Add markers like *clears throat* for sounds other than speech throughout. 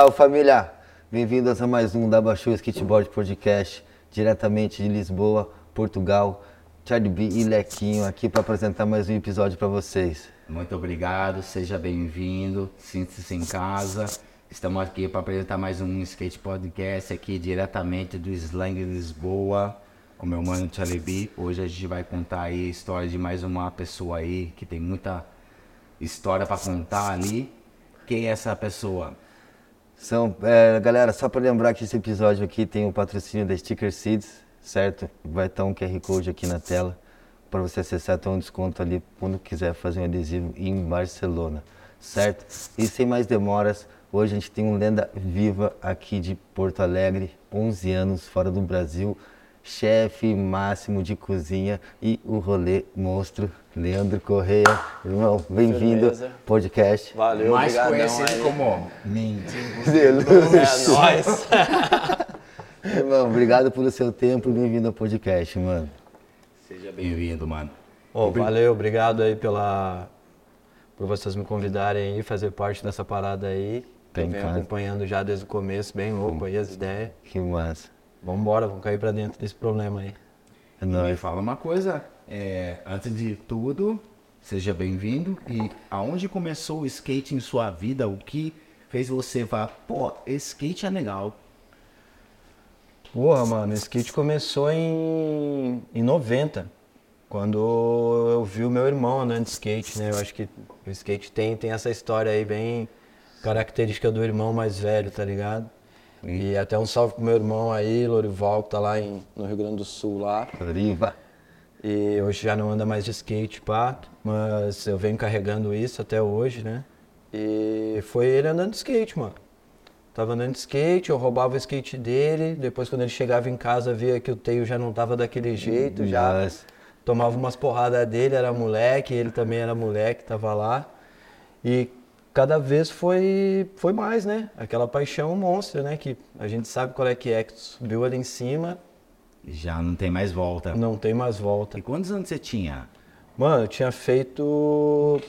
Salve família! Bem-vindos a mais um da Baixou Skateboard Podcast, diretamente de Lisboa, Portugal. Charlie B e Lequinho aqui para apresentar mais um episódio para vocês. Muito obrigado, seja bem-vindo, sinta-se em casa. Estamos aqui para apresentar mais um Skate Podcast aqui diretamente do Slang Lisboa, com meu mano Charlie B. Hoje a gente vai contar aí a história de mais uma pessoa aí que tem muita história para contar ali. Quem é essa pessoa? São, é, galera, só para lembrar que esse episódio aqui tem o patrocínio da Sticker Seeds, certo? Vai estar um QR Code aqui na tela para você acessar, ter um desconto ali quando quiser fazer um adesivo em Barcelona, certo? E sem mais demoras, hoje a gente tem um lenda viva aqui de Porto Alegre, 11 anos fora do Brasil, chefe máximo de cozinha e o rolê monstro, Leandro Correia. Irmão, bem-vindo podcast. Valeu, Mais conhecido aí. como Mente. *laughs* É nóis. *laughs* Irmão, obrigado pelo seu tempo e bem-vindo ao podcast, mano. Seja bem-vindo, mano. Ô, valeu, obrigado aí pela por vocês me convidarem aí, fazer parte dessa parada aí. Tem Eu venho cara. acompanhando já desde o começo, bem louco aí as ideias. Que massa. Vambora, vamos cair pra dentro desse problema aí. É Me fala uma coisa, é, antes de tudo, seja bem-vindo. E aonde começou o skate em sua vida? O que fez você falar, pô, skate é legal? Porra, mano, o skate começou em, em 90, quando eu vi o meu irmão andando de skate, né? Eu acho que o skate tem, tem essa história aí bem característica do irmão mais velho, tá ligado? E até um salve pro meu irmão aí, Lorival, que tá lá em, no Rio Grande do Sul lá. E hoje já não anda mais de skate, pá, mas eu venho carregando isso até hoje, né? E foi ele andando de skate, mano. Tava andando de skate, eu roubava o skate dele, depois quando ele chegava em casa via que o teio já não tava daquele jeito, já tomava umas porradas dele, era moleque, ele também era moleque, tava lá. E cada vez foi, foi mais, né? Aquela paixão monstra, né? Que a gente sabe qual é que é, que subiu ali em cima, Já não tem mais volta. não tem mais volta. E quantos anos você tinha? Mano, eu tinha feito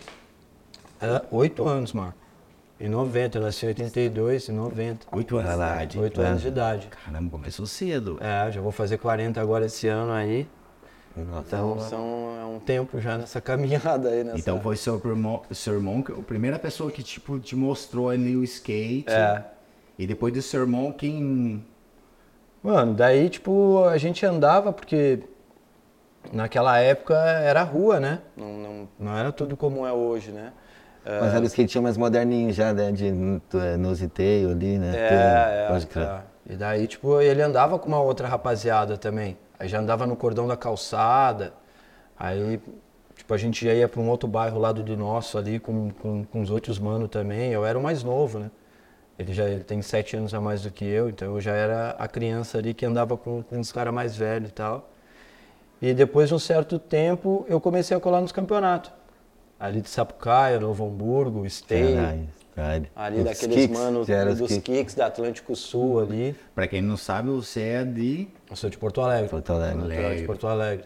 é, oito anos, mano. Em 90, eu nasci em 82, em 90. Oito anos de idade. Oito anos de idade. Caramba, começou cedo. É, já vou fazer 40 agora esse ano aí. Nossa. Então são, é um tempo já nessa *laughs* caminhada aí, nessa... Então foi seu irmão, seu irmão a primeira pessoa que tipo, te mostrou ali o skate. É. E depois do seu irmão, quem. Mano, daí, tipo, a gente andava porque naquela época era rua, né? Não, não, não era tudo como é hoje, né? É, Mas era o skatinho mais moderninho já, né? De é, nositeio ali, né? É, Pode é, crer. é. E daí, tipo, ele andava com uma outra rapaziada também. Aí já andava no cordão da calçada. Aí, tipo, a gente já ia pra um outro bairro lado do nosso ali com, com, com os outros manos também. Eu era o mais novo, né? Ele já ele tem sete anos a mais do que eu, então eu já era a criança ali que andava com, com os caras mais velhos e tal. E depois de um certo tempo, eu comecei a colar nos campeonatos. Ali de Sapucaia, Novo Hamburgo. Caralho, caralho. Ali Os daqueles kicks, manos dos kicks. kicks da Atlântico Sul ali. Pra quem não sabe, você é de. Eu sou de Porto Alegre. Porto Alegre. Natural de Porto Alegre.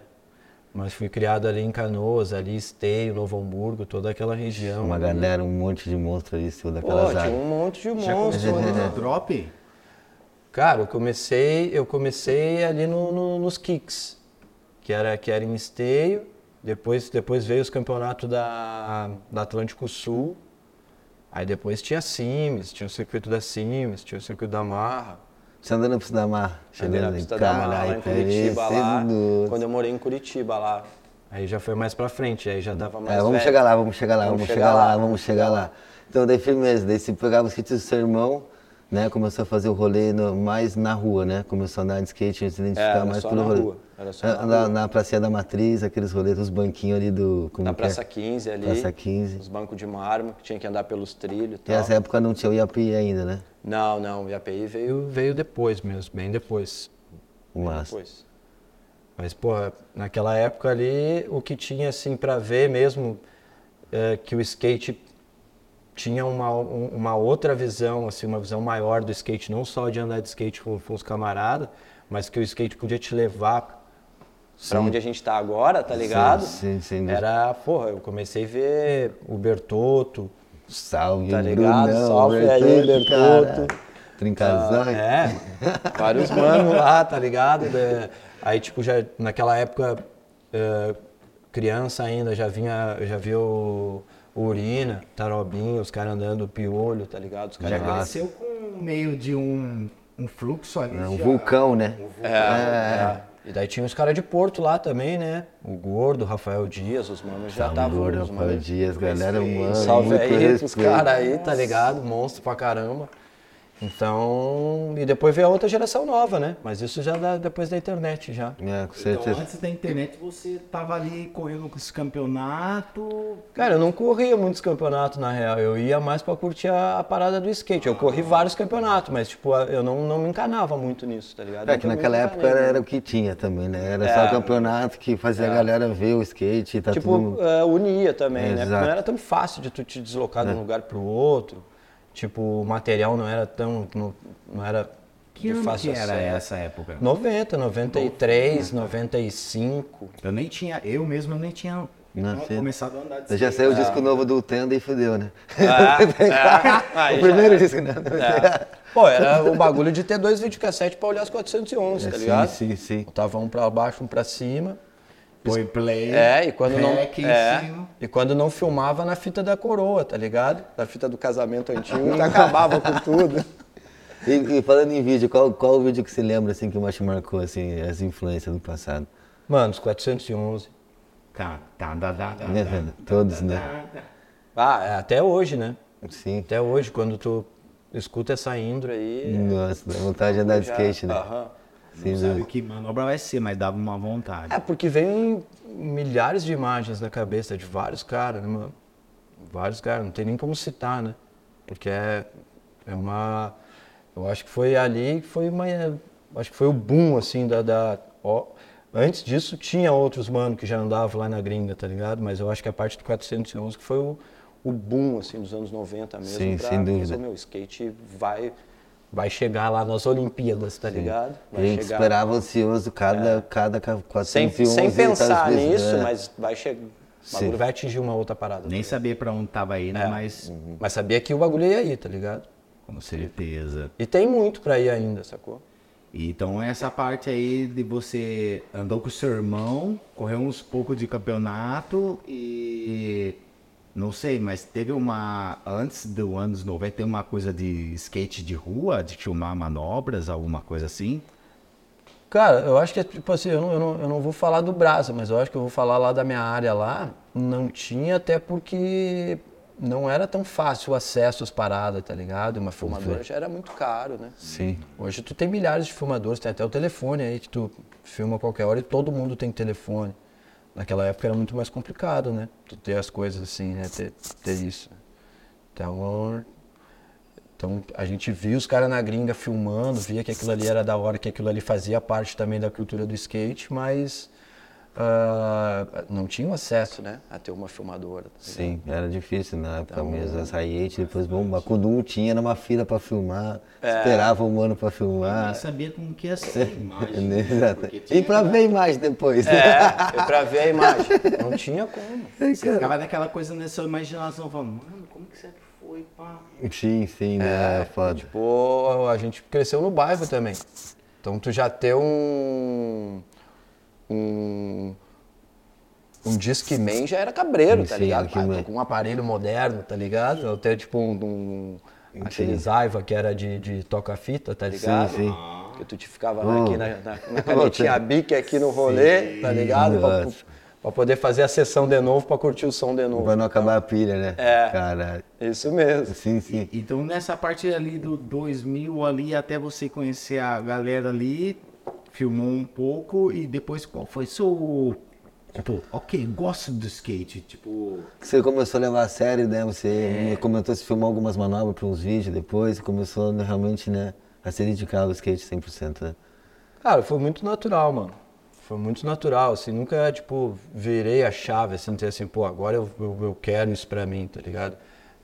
Mas fui criado ali em Canoas, ali Esteio, Novo Hamburgo, toda aquela região. Uma galera, um monte de monstro ali, daquelas tinha áreas. um monte de Já monstros. começou né? no drop? Cara, eu comecei, eu comecei ali no- no- nos kicks, que era, que era em Esteio. Depois, depois veio os campeonatos da, da Atlântico Sul. Aí depois tinha Sims, tinha o circuito da Sims, tinha o circuito da Marra. Você andando na pista da Mar. Andei na pista da Marra, lá em Curitiba, lá, quando eu morei em Curitiba lá. Aí já foi mais pra frente, aí já dava mais É, vamos velho. chegar lá, vamos chegar lá, Vamos vamos, chegar chegar lá, lá, vamos chegar lá. Então, daí firmeza, daí você pegava os kits do seu irmão, né? Começou a fazer o rolê no- mais na rua, né? Começou a andar de skate, se identificar era mais pelo rolê. rua, era só Na, na na, na Pracinha da Matriz, aqueles rolês, os banquinhos ali do. Como Na que é? Praça 15 ali. Praça 15. Os bancos de mármore, que tinha que andar pelos trilhos e E tal. nessa época não tinha o IAPI ainda, né? Não, não, o IAPI veio, veio depois mesmo, bem depois. O massa. depois. Mas, pô, naquela época ali, o que tinha, assim, pra ver mesmo, é que o skate tinha uma, um- uma outra visão, assim, uma visão maior do skate, não só de andar de skate com, com os camaradas, mas que o skate podia te levar pra onde a gente tá agora, tá ligado? sim, sim. Era, porra, eu comecei a ver o Bertotto, Salve, Tá ligado? Brunão, Salve aí, cara. Trincazão. É, *laughs* vários manos lá, tá ligado? É, Aí, tipo, já naquela época, é, criança ainda, já vinha, já viu o Urina, Tarobinho, os caras andando piolho, tá ligado? Os Já caras cresceu com meio de um, um fluxo ali. É um já. vulcão, né? É, é. E daí tinha os caras de Porto lá também, né? O Gordo, o Rafael Dias, os manos já estavam. Gordo, Rafael Dias, galera, mano. Salve aí pros caras aí, tá ligado? Monstro pra caramba. Então, e depois veio a outra geração nova, né? Mas isso já dá depois da internet já. É, com Então, certeza. antes da internet, você tava ali correndo com esse campeonato. Cara, eu não corria muitos campeonatos na real, eu ia mais pra curtir a, a parada do skate. Eu corri vários campeonatos, mas tipo, eu não, não me encanava muito nisso, tá ligado? É que me naquela época encanei, era, né? era o que tinha também, né? Era É. só campeonato que fazia a galera ver o skate e tá Tipo, tudo... é, unia também, né? Porque Exato. É. não era tão fácil de tu te deslocar de um lugar pro outro. Tipo, o material não era tão. Não, não era Que de fácil que era acesso. essa época? 90, 93, 95. Eu nem tinha, eu mesmo eu nem tinha Não, começado a andar de Já skate. saiu o disco novo do Tenda e fudeu, né? *laughs* Aí o já primeiro disco, né? É. Pô, era o bagulho de ter dois videocassetes pra olhar as 411, tá Sim, ligado? sim, sim. Botava um pra baixo, um pra cima. Põe play. É, e quando não. É, cima. e quando não filmava na fita da coroa, tá ligado? Na fita do casamento antigo, que acabava com tudo. *laughs* E, e falando em vídeo, qual, qual o vídeo que você lembra assim que mais te marcou assim, as influências do passado? Mano, os 411. Tá, tá, dá, dá, dá, Né, velho? dá, Todos, dá, né? Ah, é, até hoje, né? Sim. Até hoje, quando tu escuta essa intro aí. Nossa, dá vontade de andar de skate, né? Aham. Sem Não sabe dúvida. que manobra vai ser, mas dava uma vontade. É, porque vem milhares de imagens na cabeça de vários caras, né, mano? Vários caras, não tem nem como citar, né? Porque é, é uma. Eu acho que foi ali que foi uma. Acho que foi o boom, assim, da. da ó, antes disso tinha outros mano que já andavam lá na gringa, tá ligado? Mas eu acho que a parte do 411 que foi o, o boom, assim, dos anos 90 mesmo. Sim, pra sem dúvida. meu, o skate vai. Vai chegar lá nas Olimpíadas, tá ligado? A Vai gente chegar- esperava ansioso cada, cada sem, 411 sem pensar vezes, nisso, né? mas vai chegar. O bagulho Sim. vai atingir uma outra parada. Nem tá saber pra onde tava indo, É. mas Uhum. Mas sabia que o bagulho ia ir, tá ligado? com certeza. E tem muito pra ir ainda, sacou? Então essa parte aí de você andou com o seu irmão, correu uns pouco de campeonato e não sei, mas teve uma antes do anos 90 tem uma coisa de skate de rua, de filmar manobras, alguma coisa assim. Cara, eu acho que é tipo assim, eu não, eu, não, eu não vou falar do Brasa, mas eu acho que eu vou falar lá da minha área lá. Não tinha, até porque não era tão fácil o acesso às paradas, tá ligado? Uma filmadora já era muito caro, né? Sim. Hoje tu tem milhares de filmadores, tem até o telefone aí que tu filma a qualquer hora e todo mundo tem telefone. Naquela época era muito mais complicado, né? Tu ter as coisas assim, né? Ter, ter isso. Então, então a gente via os caras na gringa filmando, via que aquilo ali era da hora, que aquilo ali fazia parte também da cultura do skate, mas ah, não tinham acesso, né? A ter uma filmadora. tá? Sim, era difícil na época Então- mesmo. As Hayate, depois, bom, a Kudum tinha numa fila pra filmar, É. esperava um ano pra Nem filmar. sabia como que ia ser a *laughs* imagem. Exato. porque tinha E pra ver mais depois. É, é *laughs* pra ver a imagem. Não tinha como. Você ficava naquela coisa nessa imaginação, falando, mano, como que será que foi, pá? Sim, sim, né? É, foda. Tipo, a gente cresceu no bairro também. Então tu já ter um. Um. Um Discman já era cabreiro, Sim, tá sim, ligado? Pá, com um aparelho moderno, tá ligado? Eu ter tipo um. um aqueles Aiva que era de, de toca-fita, tá ligado? sim. Que tu te ficava Oh. aqui na, na, na canetinha *laughs* bique aqui no rolê, tá ligado? Pra, pra poder fazer a sessão de novo, pra curtir o som de novo. Pra não acabar a pilha, né? É. Caralho. Isso mesmo. Sim, sim. Então nessa parte ali do 2000 ali, até você conhecer a galera ali, filmou um pouco e depois qual foi seu... Tipo, ok, gosto do skate, tipo... Você começou a levar a sério, né? Você comentou se filmou algumas manobras para uns vídeos depois, e começou né, realmente, né, a se dedicar ao skate 100%, né? Cara, foi muito natural, mano. Foi muito natural, assim, nunca, tipo, virei a chave, assim, dizer assim, pô, agora eu, eu, eu quero isso pra mim, tá ligado?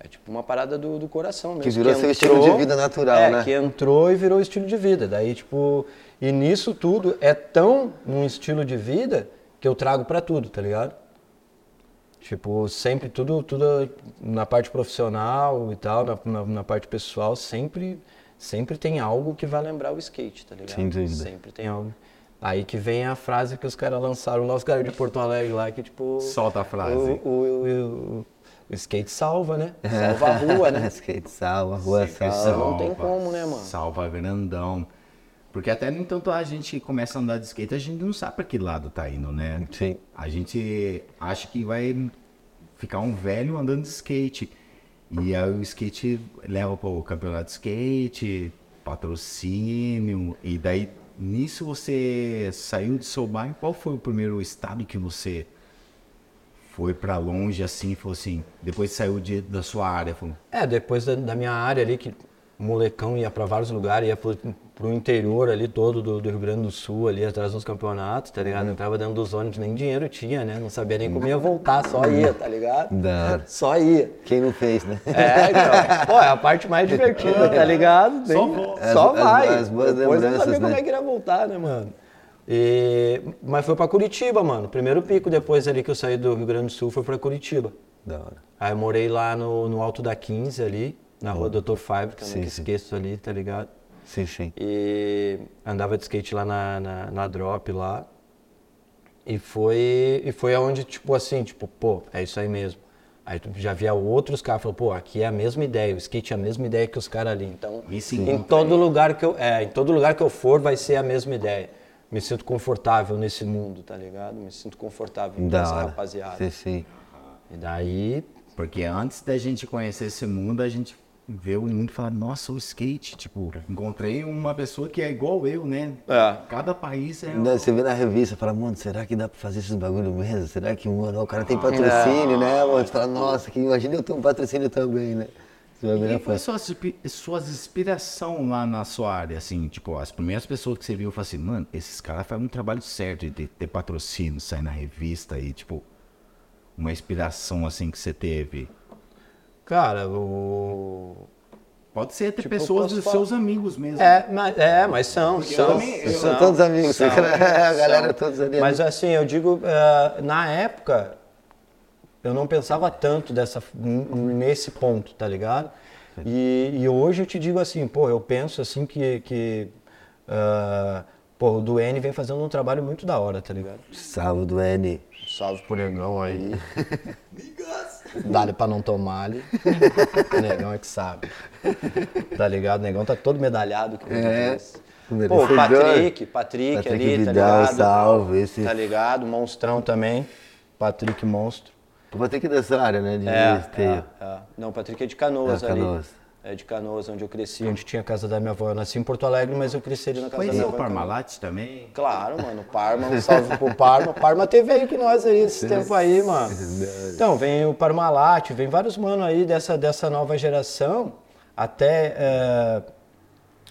É tipo uma parada do, do coração mesmo. Que virou seu estilo de vida natural, é, né? que entrou e virou estilo de vida. Daí, tipo, e nisso tudo é tão um estilo de vida que eu trago pra tudo, tá ligado? Tipo, sempre tudo, tudo na parte profissional e tal, na, na, na parte pessoal, sempre, sempre tem algo que vai lembrar o skate, tá ligado? Sem dúvida. Sempre tem algo. Aí que vem a frase que os caras lançaram lá, os caras de Porto Alegre lá, que tipo. Solta a frase. O, o, o, o- o skate salva, né? *laughs* Salva a rua, né? *laughs* Skate salva, a rua salva. salva. não tem como, né, mano? Salva grandão. Porque até nem tanto a gente começa a andar de skate, a gente não sabe pra que lado tá indo, né? Sim. A gente acha que vai ficar um velho andando de skate. E aí o skate leva pro campeonato de skate, patrocínio, e daí nisso você saiu de seu bairro. Qual foi o primeiro estado que você foi pra longe assim, falou assim, depois saiu de, da sua área, falou, É, depois da, da minha área ali, que molecão ia pra vários lugares, ia pro, pro interior ali todo do, do Rio Grande do Sul, ali atrás dos campeonatos, tá ligado? Entrava dentro dos ônibus, nem dinheiro tinha, né? Não sabia nem como ia voltar, só ia, tá ligado? Da. Só ia. Quem não fez, né? É, então, pô, é a parte mais divertida, *laughs* tá ligado? Só. Só As- as- vai. as boas Depois eu não sabia como né? é que ia voltar, né, mano? E- Mas foi pra Curitiba, mano. Primeiro pico depois ali que eu saí do Rio Grande do Sul foi pra Curitiba. Da hora. Aí eu morei lá no, no Alto da 15 ali, na rua Doutor Fábrica, que eu Sim, nunca sim. esqueço ali, tá ligado? Sim, sim. E andava de skate lá na, na, na drop lá. E foi, e foi aonde, tipo assim, tipo, pô, é isso aí mesmo. Aí tu já via outros caras, falou, pô, aqui é a mesma ideia, o skate é a mesma ideia que os caras ali. Então, em todo lugar que eu, é, em todo lugar que eu for vai ser a mesma ideia. Me sinto confortável nesse mundo, tá ligado? Me sinto confortável com Da essa hora. rapaziada. Sim, sim. E daí, Porque antes da gente conhecer esse mundo, a gente vê o mundo e fala, nossa, o skate, tipo, encontrei uma pessoa que é igual eu, né? É. Cada país é. Daí Você vê na revista, fala, mano, será que dá pra fazer esses bagulho mesmo? Será que, mano, o cara tem patrocínio, né, mano? Você fala, nossa, que imagina eu ter um patrocínio também, né? E é quem foi foda. suas, inspi- suas inspiração lá na sua área, assim, tipo, as primeiras pessoas que você viu, falaram assim, mano, esses caras fazem um trabalho certo de ter patrocínio, sair na revista e, tipo, uma inspiração, assim, que você teve. cara, o... Pode ser até Tipo, pessoas dos falar- seus amigos mesmo. É, mas, é, mas são, são. também- eu- São todos amigos, São, *laughs* a galera são. todos ali. Mas assim, eu digo, eh, na época, eu não pensava tanto dessa, nesse ponto, tá ligado? E, e hoje eu te digo assim, pô, eu penso assim que, que ah, pô, o Duane vem fazendo um trabalho muito da hora, tá ligado? Salve do N. Salve pro negão aí. *laughs* Dá-lhe pra não tomar ali. O negão é que sabe. Tá ligado? O negão tá todo medalhado. Que É, Pô. Patrick, Patrick, Patrick ali, Vidal, tá ligado? salve, esse- Tá ligado? Monstrão também. Patrick Monstro. O Patrick dessa área, né? De É, é, é. Não, o Patrick é de Canoas É, ali. Canoas. É de Canoas, onde eu cresci, onde tinha a casa da minha avó. Eu nasci em Porto Alegre, mas eu cresci ali na casa da Conheci minha o avó. Canoas. Parmalat também. Claro, mano. Parma, um *laughs* salve pro Parma. Parma teve aí com nós aí esse tempo aí, mano. Então, vem o Parmalat, vem vários mano aí dessa, dessa nova geração. Até é,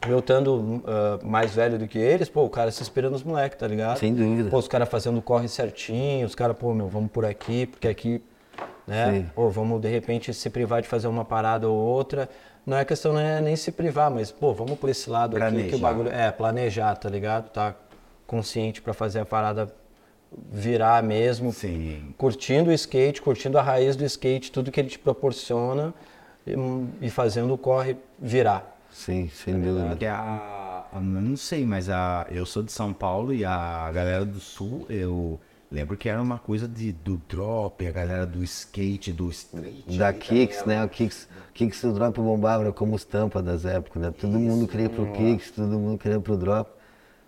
eu estando é, mais velho do que eles, pô, o cara se inspira nos moleques, tá ligado? Sem dúvida. Pô, os caras fazendo corre certinho, os caras, pô, meu, vamos por aqui, porque aqui, né? Sim. Pô, vamos de repente se privar de fazer uma parada ou outra. Não é questão não é nem se privar, mas, pô, vamos por esse lado aqui que Planejar. o bagulho. É, planejar, tá ligado? Tá consciente pra fazer a parada virar mesmo. Sim. Curtindo o skate, curtindo a raiz do skate, tudo que ele te proporciona e, e fazendo o corre virar. Sim, sem dúvida. Porque a, a- eu não sei, mas a, eu sou de São Paulo e a galera do Sul, eu lembro que era uma coisa de, do drop, a galera do skate, do street. Da Kicks, né? O Kicks, Kicks o Drop bombava como os tampas das épocas, né? Todo mundo queria pro Kicks, todo mundo queria pro Drop.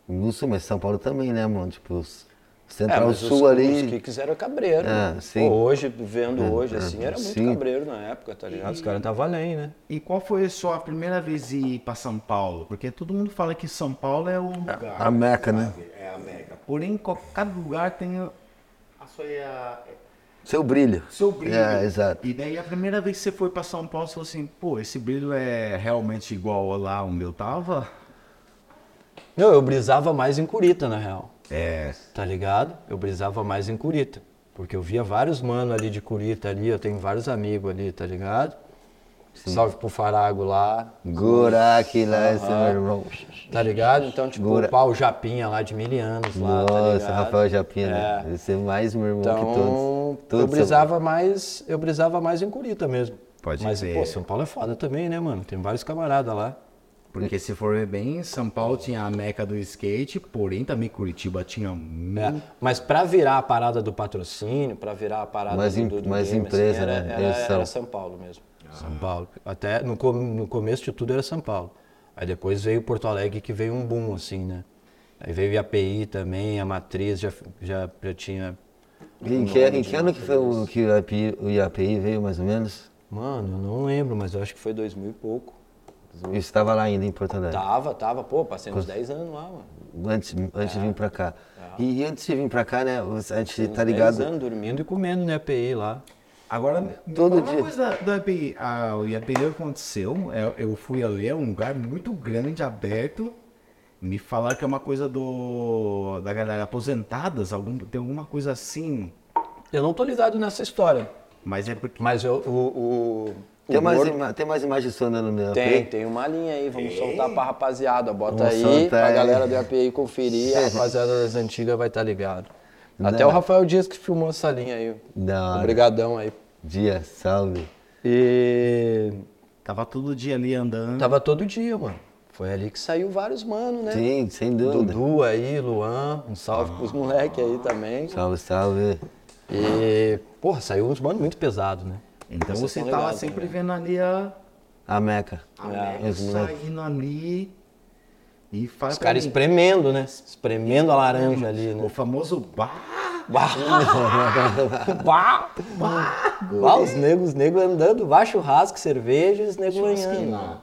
No Sul, mas São Paulo também, né, mano? Tipo, os Central É, mas Sul os, ali. Os kicks eram cabreiro. É, né? Pô, hoje, vendo hoje, é, assim, era muito sim. cabreiro na época, tá ligado? Os caras estavam além, né? E qual foi a sua primeira vez ir para São Paulo? Porque todo mundo fala que São Paulo é o lugar. a Meca, né? É a Meca. Porém, cada lugar tem a, sua, a, Seu brilho. seu brilho. É, exato. E daí a primeira vez que você foi para São Paulo, você falou assim, pô, esse brilho é realmente igual lá onde eu tava? Não, eu brisava mais em Curita, na real. É. Tá ligado? Eu brisava mais em Curita. Porque eu via vários mano ali de Curita ali, eu tenho vários amigos ali, tá ligado? Salve pro Farago lá. Goraki lá, esse meu irmão. Tá ligado? Então, tipo, Gora- o pau Japinha lá de mil anos lá, tá Nossa, ligado? Rafael Japinha, É. né? Esse é mais meu irmão Então, que todos. eu todos brisava mais, eu brisava mais em Curita mesmo. Pode Mas, crer. pô, São Paulo é foda também, né, mano? Tem vários camaradas lá. Porque se for ver bem, São Paulo tinha a meca do skate, porém também Curitiba tinha É. Mas pra virar a parada do patrocínio, pra virar a parada Mais do, em- do, do mais game, empresa, assim, era, né? Era, era São Paulo mesmo. São Paulo. Até no, no começo de tudo era São Paulo. Aí depois veio Porto Alegre que veio um boom, assim, né? Aí veio IAPI também, a Matriz já, já, já tinha... Em que, em que ano que foi o, que o IAPI, o IAPI veio, mais ou menos? Mano, eu não lembro, mas eu acho que foi 2000 e pouco. Eu estava lá ainda em Porto Alegre. Tava, tava. Pô, passei uns 10 anos lá, mano. Antes, antes de vir pra cá. E, e antes de vir pra cá, né? A gente tá Uns 10 ligado. anos dormindo e comendo no IAPI lá. Agora, Todo uma dia. coisa do ah, o IAPI aconteceu, eu, eu fui ali, é um lugar muito grande, aberto. Me falaram que é uma coisa do da galera aposentadas, algum, tem alguma coisa assim. Eu não tô ligado nessa história. Mas é porque. Mas eu, o, o Tem mais, ima- tem mais imagens sua andando no? Tem, tem uma linha aí, vamos soltar pra rapaziada. Bota Vamos aí soltar pra aí. galera do API conferir, a *laughs* rapaziada das antigas vai estar ligado. Até Não. o Rafael Dias que filmou essa linha aí. Da hora. Obrigadão aí. Dia, salve. E Tava todo dia ali andando. tava todo dia, mano. Foi ali que saiu vários mano, né? Sim, sem dúvida. Dudu aí, Luan, um salve pros moleques aí também. Salve, salve. E, porra, saiu uns mano muito pesado, né? Então Vocês você tava ligados sempre também. vendo ali a, A Meca. a É, Meca os saindo ali. E faz Os caras espremendo, né? Espremendo a laranja ali, O né? famoso bar. Bah, *laughs* bah, os negros, os negros andando, vá churrasco, cerveja, os negros ganhando.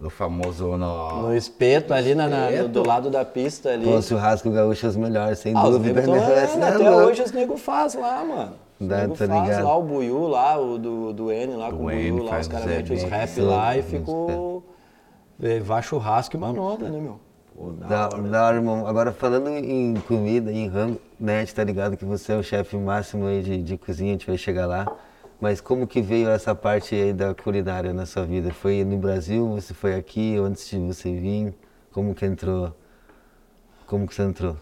O famoso no. No espeto ali na, na- no- do lado da pista ali. Pô, o churrasco gaúcho é os melhores, sem Ah, os dúvida. tão né? não é até hoje os negros fazem lá, mano. Negros tá faz lá o Buiu lá, o do, do N lá Do com o Buiu lá, os caras metem os rap lá e ficou. é, Vá churrasco e manobra, né, meu? Da, da hora, irmão. Agora, falando em comida, em rango, né, a gente tá ligado que você é o chefe máximo aí de, de cozinha, a gente vai chegar lá. Mas como que veio essa parte aí da culinária na sua vida? Foi no Brasil, você foi aqui, antes de você vir? Como que entrou? Como que você entrou?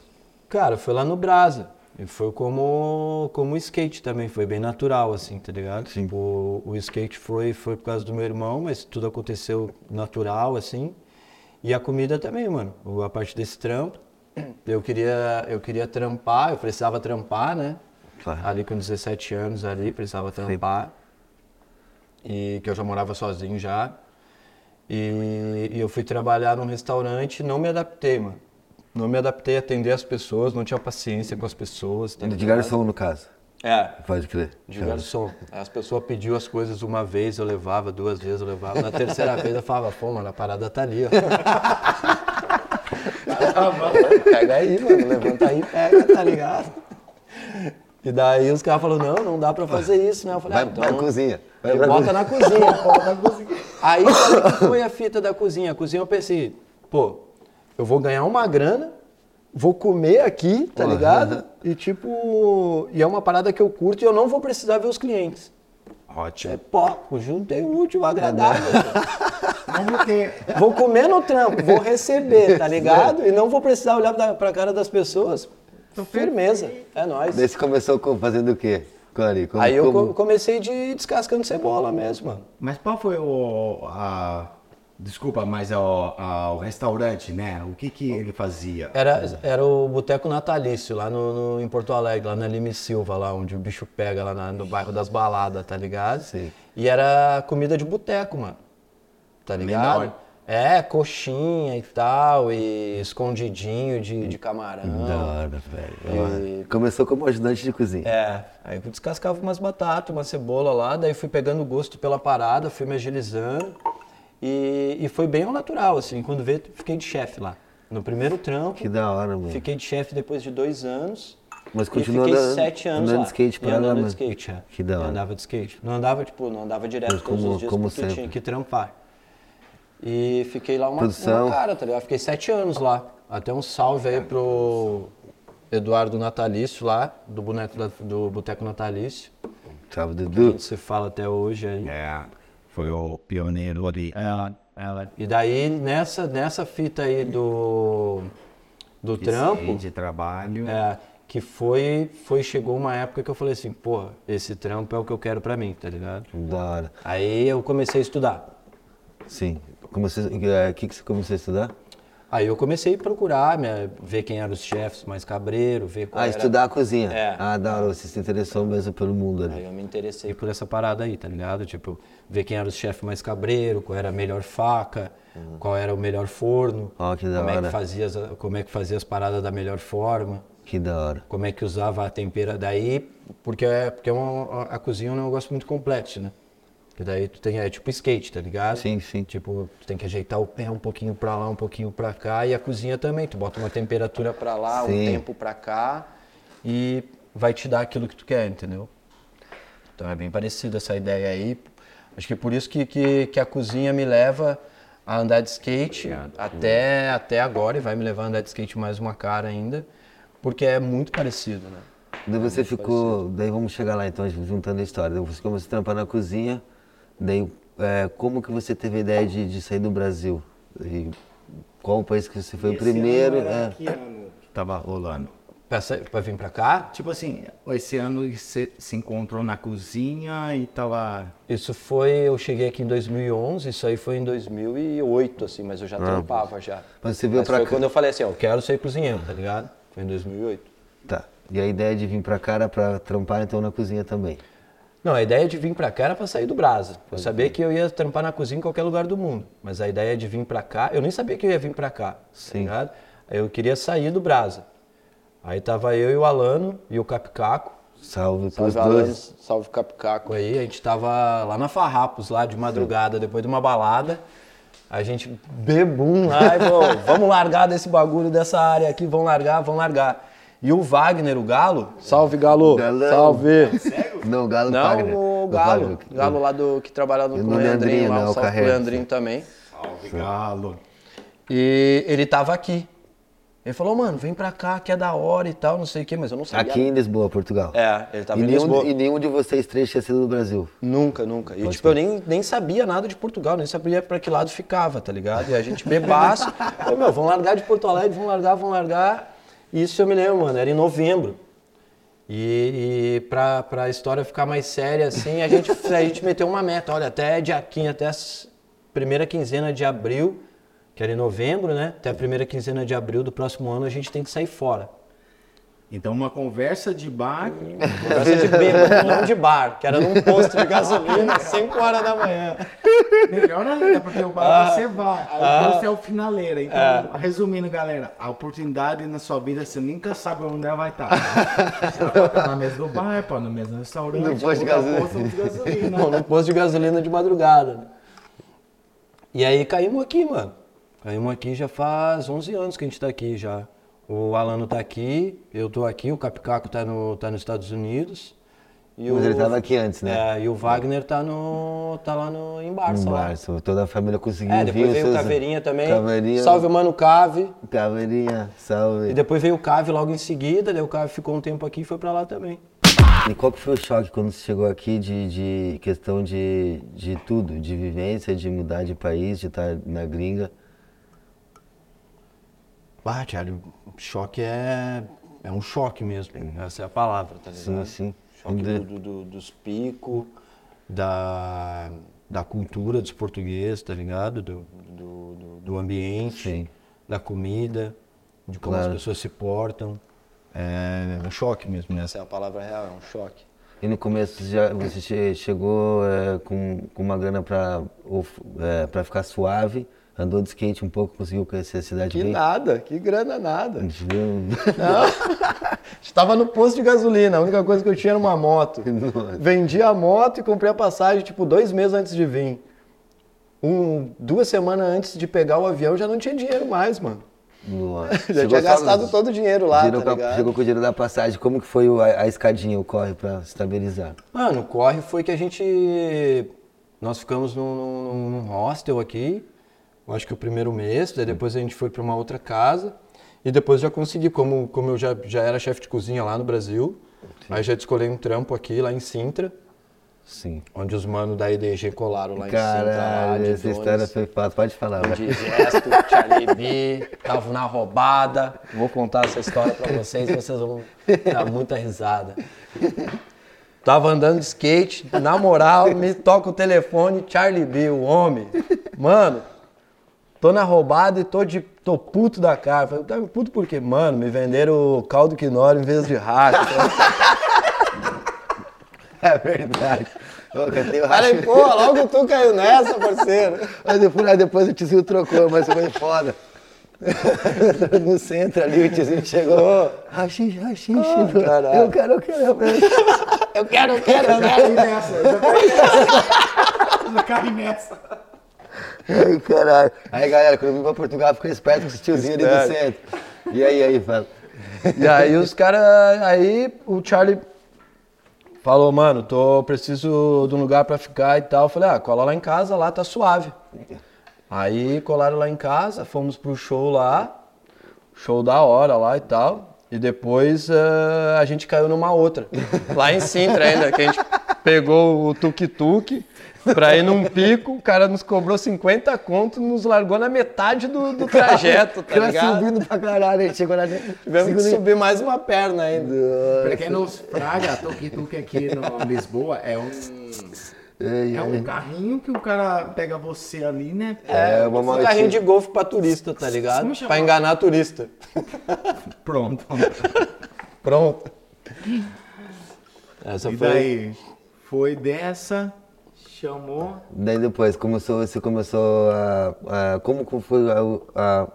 Cara, foi lá no Brasa. E foi como, como skate também, foi bem natural, assim, tá ligado? Sim. Tipo, o skate foi, foi por causa do meu irmão, mas tudo aconteceu natural, assim. E a comida também, mano. O- A parte desse trampo. Eu queria, eu queria trampar, eu precisava trampar, né? Claro. Ali com 17 anos ali, precisava trampar. E que eu já morava sozinho já. E, e eu fui trabalhar num restaurante, não me adaptei, mano. Não me adaptei a atender as pessoas, não tinha paciência com as pessoas. tá De garçom, no caso. É, Pode crer. de garçom. As pessoas pediam as coisas uma vez, eu levava, duas vezes eu levava. Na terceira *laughs* vez eu falava, pô, mano, a parada tá ali, ó. *laughs* pega aí, mano, levanta aí pega, tá ligado? E daí os caras falaram, não, não dá pra fazer isso, né? Eu falei, Vai, ah, então... vai na cozinha. Vai bota cozinha. na cozinha, *laughs* bota na cozinha. Aí foi a fita da cozinha? A cozinha eu pensei, pô, eu vou ganhar uma grana, vou comer aqui, tá Porra. ligado? E tipo, e é uma parada que eu curto e eu não vou precisar ver os clientes. É, Ótimo. pô, juntei o último agradável. *laughs* Vamos ter. vou comer no trampo, vou receber, tá *laughs* ligado? E não vou precisar olhar pra, cara das pessoas. Firmeza, é nóis. Daí você começou com- fazendo o quê? Clary, como, Aí eu como- co- comecei de descascando cebola mesmo, mano. Mas qual foi o. A, desculpa, mas o, a- o restaurante, né? O que que ele fazia? Era, era o Boteco Natalício, lá no, no- em Porto Alegre, lá na Lime Silva, lá onde o bicho pega, lá na- no bairro das baladas, tá ligado? Sim. E era comida de boteco, mano. Tá ligado? Menor. É, coxinha e tal, e escondidinho de, de camarão. Da hora, velho. E- Começou como ajudante de cozinha. É, aí eu descascava umas batatas, uma cebola lá, daí fui pegando gosto pela parada, fui me agilizando. E, e foi bem ao natural, assim, quando veio, fiquei de chefe lá. No primeiro trampo, Que da hora, mano. fiquei de chefe depois de dois anos. Mas e continua fiquei andando- sete anos andando lá. de skate pra e lá, andando mano. de skate, é. Que da E hora. andava de skate. Não andava, tipo, não andava direto Mas todos como- os dias como porque sempre. tinha que trampar. E fiquei lá uma, uma cara, tá ligado? Fiquei sete anos lá. Até um salve aí pro Eduardo Natalício lá, do, boneco da- do Boteco Natalício. Salve, que A Dudu. gente se fala até hoje aí. É. foi o pioneiro ali. Ela, ela. E daí, nessa, nessa fita aí do, do trampo, de trabalho. é, que foi, foi, chegou uma época que eu falei assim, pô, esse trampo é o que eu quero pra mim, tá ligado? Da hora. Aí eu comecei a estudar. Sim. Comecei, o que, que você começou a estudar? Aí eu comecei a procurar, né, ver quem eram os chefes mais cabreiro, ver qual Ah, era... estudar a cozinha. É. Ah, da hora. Você se interessou mesmo pelo mundo ali. Aí eu me interessei por essa parada aí, tá ligado? Tipo, ver quem era o chefe mais cabreiro, qual era a melhor faca, qual era o melhor forno, Ó, que da como, é hora. que fazia as, como é que fazia as paradas da melhor forma, Que da hora. como é que usava a tempera daí, porque é, porque é uma, a cozinha é um negócio muito complexo, né? Porque daí tu tem, é tipo skate, tá ligado? Sim, sim. Tipo, tu tem que ajeitar o pé um pouquinho pra lá, um pouquinho pra cá, e a cozinha também, tu bota uma temperatura pra lá, um Sim. tempo pra cá, e vai te dar aquilo que tu quer, entendeu? Então é bem parecido essa ideia aí. Acho que é por isso que, que, que a cozinha me leva a andar de skate até, até agora, e vai me levar a andar de skate mais uma cara ainda, porque é muito parecido, né? Daí você ficou. Daí vamos chegar lá então, juntando a história. Daí você começou a trampar na cozinha. Daí é, como que você teve a ideia de, de sair do Brasil? E qual o país que você foi o primeiro? É. Que ano tava rolando? Pra vir pra cá, Tipo assim, esse ano você se encontrou na cozinha e tava. Isso foi, eu cheguei aqui em 2011, isso aí foi em 2008, assim, mas eu já trampava já. Mas você veio foi cá- quando eu falei assim, ó, eu quero ser cozinheiro, tá ligado? Foi em 2008. Tá. E a ideia de vir pra cá era pra trampar então na cozinha também. Não, a ideia de vir pra cá era pra sair do Brasa. Eu sabia que eu ia trampar na cozinha em qualquer lugar do mundo. Mas a ideia de vir pra cá, eu nem sabia que eu ia vir pra cá, Sim. tá ligado? Aí Eu queria sair do Brasa. Aí tava eu e o Alano e o Capicaco. Salve pros Salve, Alano, dois. salve Capicaco aí. A gente tava lá na Farrapos, lá de madrugada, depois de uma balada. A gente bebum lá e falou, vamos largar desse bagulho dessa área aqui, vamos largar, vamos largar. E o Wagner, o Galo, salve Galo, Galão. salve. Não, o Galo. Não, o O Galo, Wagner. Galo lá do que trabalha no, no o Leandrinho, Leandrinho, lá, né, o salve pro Carreiro. Leandrinho também. Salve, galo. E ele tava aqui. Ele falou, mano, vem pra cá, que é da hora e tal, não sei o quê, mas eu não sabia. Aqui em Lisboa, Portugal. É, ele tava e, em nenhum, Lisboa. e nenhum de vocês três tinha sido do Brasil. Nunca, nunca. E tipo, eu nem, nem sabia nada de Portugal, nem sabia pra que lado ficava, tá ligado? E a gente bebaço. *laughs* Falei, meu, vamos largar de Porto Alegre, vamos largar, vamos largar. E isso eu me lembro, mano, era em novembro. E, e pra, pra história ficar mais séria, assim, a gente, *laughs* a gente meteu uma meta. Olha, até dia 15, até a primeira quinzena de abril, que era em novembro, né? Até a primeira quinzena de abril do próximo ano a gente tem que sair fora. Então, uma conversa de bar. *laughs* Conversa de bêbado, não de bar, que era num posto de gasolina, 5 horas da manhã. Melhor ainda, porque o bar você vai. Aí você é o finaleiro. Então, resumindo, galera, a oportunidade na sua vida você nunca sabe onde ela vai estar. *laughs* Tá na mesa do bar, pô, na mesa do restaurante, No posto de gasolina. posto de gasolina. Não, num posto de gasolina de madrugada. né? E aí caímos aqui, mano. Caímos aqui já faz 11 anos que a gente tá aqui já. O Alano tá aqui, eu tô aqui, o Capicaco tá, no, tá nos Estados Unidos. E Mas o, ele tava aqui antes, né? É, e o Wagner tá, no, tá lá no, em Barça. No lá. março. Toda a família conseguiu É, vir. depois os veio o Caveirinha também. Caveirinha. Salve o Mano Cave. Caveirinha, salve. E depois veio o Cave logo em seguida, daí o Cave ficou um tempo aqui e foi pra lá também. E qual que foi o choque quando você chegou aqui de, de questão de, de tudo? De vivência, de mudar de país, de estar na gringa? Ah, Thiago, choque é, é um choque mesmo, essa é a palavra, tá Sim, ligado? sim. Choque De- do, do- do- dos picos, da, da cultura dos portugueses, tá ligado? Do, do, do- do ambiente, Sim. da comida, de como Claro. as pessoas se portam. É um choque mesmo, né? Essa é a palavra real, é um choque. E no começo já, você che- chegou é, com, com uma grana of- é, pra ficar suave, andou de skate um pouco, conseguiu conhecer a cidade Que bem? nada, que grana nada. Viu- *laughs* Estava no posto de gasolina, a única coisa que eu tinha era uma moto. *laughs* Vendi a moto e comprei a passagem, tipo, dois meses antes de vir. Um, duas semanas antes de pegar o avião, já não tinha dinheiro mais, mano. Nossa. *laughs* Já Chegou tinha gastado todo o dinheiro lá, tá chegou com o dinheiro da passagem. Como que foi a, a escadinha, o corre pra estabilizar? Mano, o corre foi que a gente. Nós ficamos num, num- num hostel aqui, eu acho que o primeiro mês, daí depois a gente foi para uma outra casa. E depois já consegui, como, como eu já, já era chefe de cozinha lá no Brasil, aí já escolhi um trampo aqui, lá em Sintra. Sim. Onde os manos da IDG colaram lá em cima. lá Caralho, essa história foi fácil. Pode falar. De gesto, Charlie B, tava na roubada. Vou contar essa história pra vocês, vocês vão dar muita risada. Tava andando de skate, na moral, me toca o telefone, Charlie B, o homem. Mano, tô na roubada e tô, de, tô puto da cara. Falei, tá puto por quê? Mano, me venderam caldo quinora em vez de racha. *laughs* É verdade. Eu Falei, racha. pô, logo tu caiu nessa, parceiro. Mas depois, aí depois o tiozinho trocou, mas foi foda. *laughs* no centro ali, o tiozinho chegou. Rachixe, rachixe. Ah, caralho. eu quero, eu quero. Eu quero. Eu quero, eu quero, eu quero. Caí nessa, eu já caí nessa. Já caí nessa. Ai, *laughs* caralho. Aí, galera, quando eu vim pra Portugal, ficou esperto com esse tiozinho ali do centro. E aí, aí, fala. E aí os caras. Aí o Charlie falou, mano, tô, preciso de um lugar pra ficar e tal. Eu falei, ah, cola lá em casa, lá tá suave. Aí colaram lá em casa, fomos pro show lá, show da hora lá e tal. E depois eh, a gente caiu numa outra. Lá em Sintra ainda, que a gente pegou o tuk-tuk pra ir num pico, o cara nos cobrou 50 conto, nos largou na metade do, do trajeto, tá Ela ligado? subindo pra caralho, chegou dentro. Tivemos que segunda- subir mais uma perna ainda. Pra quem não fraga, tuk-tuk aqui no Lisboa é um, Ai, é ai. um carrinho que o cara pega você ali, né? É, uma Um carrinho de golfe pra turista, tá ligado? Pra enganar turista. Pronto. Pronto. *laughs* Essa E foi. daí, foi dessa, chamou. Daí depois começou, você começou a. a- como foi a, a,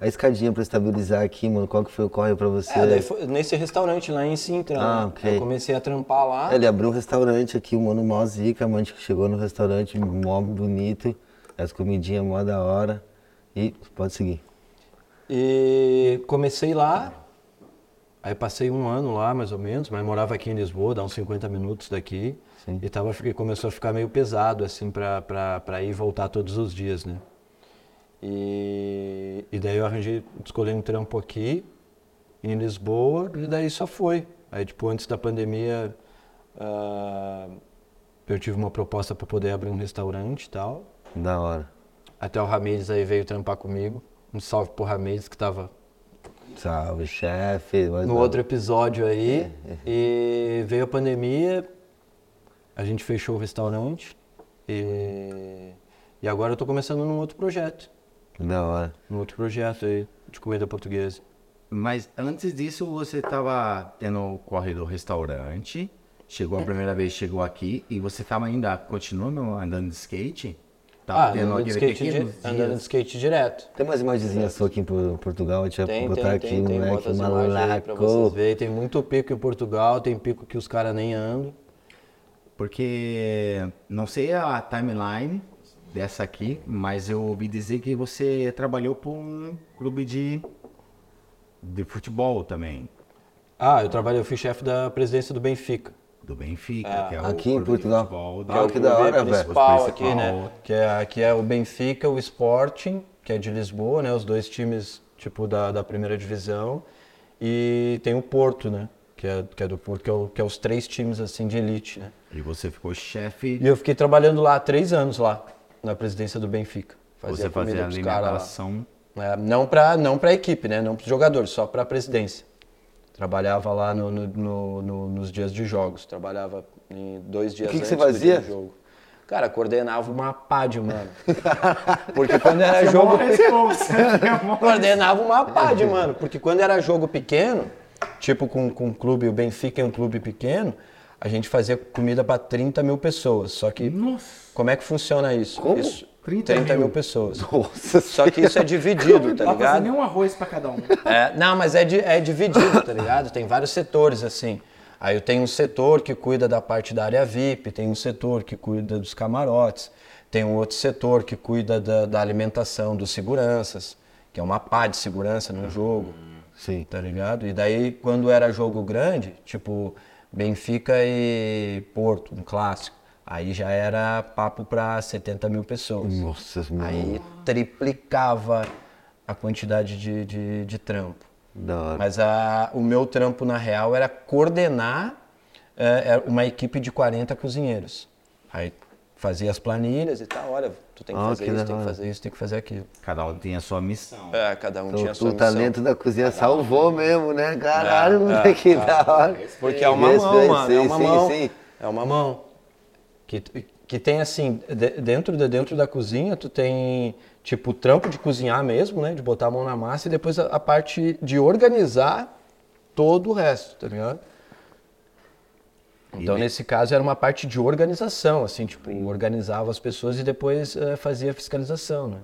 a escadinha pra estabilizar aqui, mano? Qual que foi o corre pra você? É, daí foi nesse restaurante lá em Sintra. Ah, né? ok. Eu comecei a trampar lá. Ele abriu um restaurante aqui, o mano mó zica, mano, que chegou no restaurante mó bonito, as comidinhas mó da hora. E pode seguir. E comecei lá. Aí passei um ano lá, mais ou menos, mas morava aqui em Lisboa, dá uns 50 minutos daqui. Sim. E tava, começou a ficar meio pesado, assim, pra ir e voltar todos os dias, né? E, e daí eu arranjei, escolhi um trampo aqui, em Lisboa, e daí só foi. Aí, tipo, antes da pandemia, ah, eu tive uma proposta para poder abrir um restaurante e tal. Da hora. Até o Ramires aí veio trampar comigo. Um salve pro Ramires, que tava Salve, chefe. No não. outro episódio aí. E veio a pandemia, a gente fechou o restaurante. E, e agora eu tô começando num outro projeto. Da hora. Num outro projeto aí, de comida portuguesa. Mas antes disso, você tava tendo o corre do restaurante. Chegou a primeira vez, chegou aqui. E você tava ainda continuando andando de skate? Tava Ah, andando de, skate, di- andando de skate direto. Tem umas imagenzinhas suas aqui em Por- Portugal, a gente vai Tem, botar tem, aqui, tem, tem. moleque, Bota as imagens aí pra vocês malaco. verem. Tem muito pico em Portugal, tem pico que os caras nem andam. Porque não sei a timeline dessa aqui, mas eu ouvi dizer que você trabalhou para um clube de, de futebol também, Ah, eu trabalhei, eu fui chefe da presidência do Benfica. do Benfica, Ah, que é o aqui em clube de Portugal? futebol Ah, que da hora, velho. principal Os aqui, né? Que é, que é o Benfica, o Sporting, que é de Lisboa, né? Os dois times, tipo, da, da primeira divisão. E tem o Porto, né? Que é, que é do Porto, que é, o- que é os três times, assim, de elite, né? E você ficou chefe, E eu fiquei trabalhando lá há três anos lá, na presidência do Benfica. você comida fazia a pros caras lá. alimentação. É, não para não pra equipe, né? Não para jogadores, só para a presidência. Trabalhava lá no, no- no- no- nos dias de jogos. Trabalhava em dois dias que que antes você fazia? do jogo. Cara, coordenava uma pá de mano. *laughs* Porque quando era jogo. *laughs* coordenava uma pá de mano. Porque quando era jogo pequeno, tipo com, com um clube, o Benfica é um clube pequeno, a gente fazia comida para 30 mil pessoas. Só que. Nossa, Como é que funciona isso? Como? Isso, 30 30, mil. mil pessoas. Nossa Só que isso é dividido, tá não ligado? fazia nem um arroz para cada um. É, não, mas é, é dividido, tá ligado? Tem vários setores, assim. Aí eu tenho um setor que cuida da parte da área VIP, tem um setor que cuida dos camarotes, tem um outro setor que cuida da, da alimentação dos seguranças, que é uma pá de segurança no jogo, Sim. tá ligado? E daí, quando era jogo grande, tipo Benfica e Porto, um clássico, aí já era papo pra 70 mil pessoas. Nossa, mano. Aí triplicava a quantidade de, de, de trampo. Da hora. Mas a, o meu trampo, na real, era coordenar é, é uma equipe de 40 cozinheiros. Aí fazia as planilhas e tal, olha, tu tem que Ah, fazer que isso, tem que fazer isso, tem que fazer aquilo. Cada um tem a sua missão. É, cada um tinha Então, a sua o missão. talento da cozinha salvou mesmo, né? Caralho, É, moleque, é, que da hora. Porque é uma mão, mano, é sim, uma sim, mão. sim. É uma mão. Que, que tem assim, de- dentro, de, dentro da cozinha, tu tem tipo o trampo de cozinhar mesmo, né? De botar a mão na massa e depois a, a parte de organizar todo o resto, tá ligado? Então, E- nesse caso, era uma parte de organização, assim, tipo, organizava as pessoas e depois eh, fazia a fiscalização, né?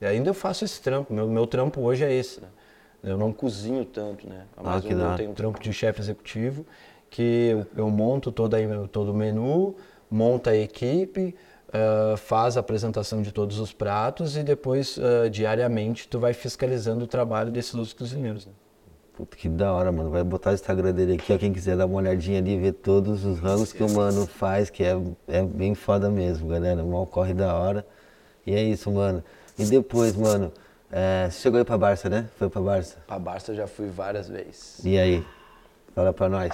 E ainda eu faço esse trampo, meu, meu trampo hoje é esse, né? Eu não cozinho tanto, né? Mas que eu, eu tenho um trampo de chefe executivo, que eu, eu monto toda, a- todo o menu, monta a equipe, ah, faz a apresentação de todos os pratos e depois, ah, diariamente, tu vai fiscalizando o trabalho desses outros cozinheiros, né? Puta, que da hora, mano. Vai botar o Instagram dele aqui, ó. Quem quiser dar uma olhadinha ali, ver todos os ramos que o mano faz, que é, é bem foda mesmo, galera. Mal corre da hora. E é isso, mano. E depois, mano, é, você chegou aí pra Barça, né? Foi pra Barça. Pra Barça eu já fui várias vezes. E aí? Fala pra nós.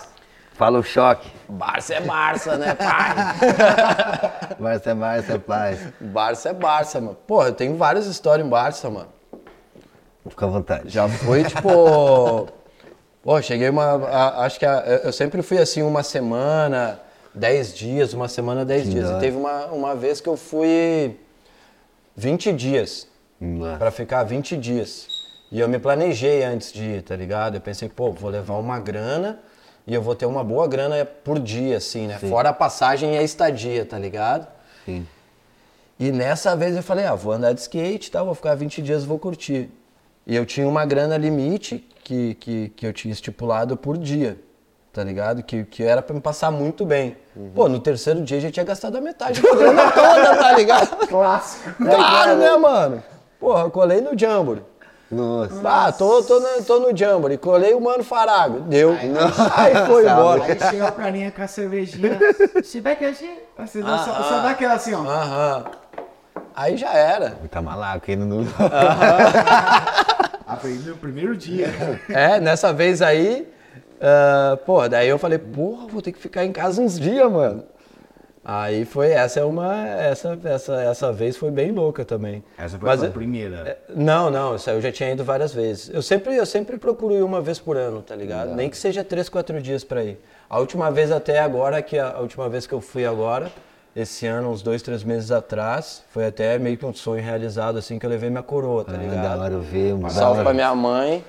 Fala o choque. Barça é Barça, né, pai? *laughs* Barça é Barça, é paz. Barça é Barça, mano. Pô, eu tenho várias histórias em Barça, mano. Fica à vontade. Já foi, tipo. *laughs* Pô, cheguei uma. a- acho que a- eu sempre fui assim, uma semana, dez dias, uma semana, dez Que dias. E teve uma, uma vez que eu fui 20 dias. Mano. Pra ficar 20 dias. E eu me planejei antes de ir, tá ligado? Eu pensei, pô, vou levar uma grana e eu vou ter uma boa grana por dia, assim, né? Fora a passagem e a estadia, tá ligado? Sim. E nessa vez eu falei, ah, vou andar de skate e tal, vou ficar 20 dias, vou curtir. E eu tinha uma grana limite que, que, que eu tinha estipulado por dia, tá ligado? Que, que era pra me passar muito bem. Pô, no terceiro dia eu já tinha gastado a metade da grana *laughs* toda, tá ligado? Clássico. Claro, né, mano? Porra, colei no Jamboree. Nossa. Ah, tô, tô, no, tô no Jamboree. Colei o Mano Farago. Deu. Aí foi embora. Aí chega pra mim com a cervejinha. *laughs* Se vai que a gente. Você dá só, só dá aquela assim, ó. Aham. Aí já era. Tá malaco ainda no. *laughs* Aprendi no primeiro dia. É, nessa vez aí, ah, pô, daí eu falei, porra, vou ter que ficar em casa uns dias, mano. Aí foi, essa é uma, essa, essa, essa vez foi bem louca também. Essa foi Mas a é- primeira. Não, não, aí eu já tinha ido várias vezes. Eu sempre, eu sempre procuro ir uma vez por ano, tá ligado? Nem que seja três, quatro dias pra ir. A última vez até agora, que a, a última vez que eu fui agora, esse ano, uns dois, três meses atrás, foi até meio que um sonho realizado, assim, que eu levei minha coroa, tá Ah, da ligado? hora eu ver, mano. Da Salve pra minha mãe,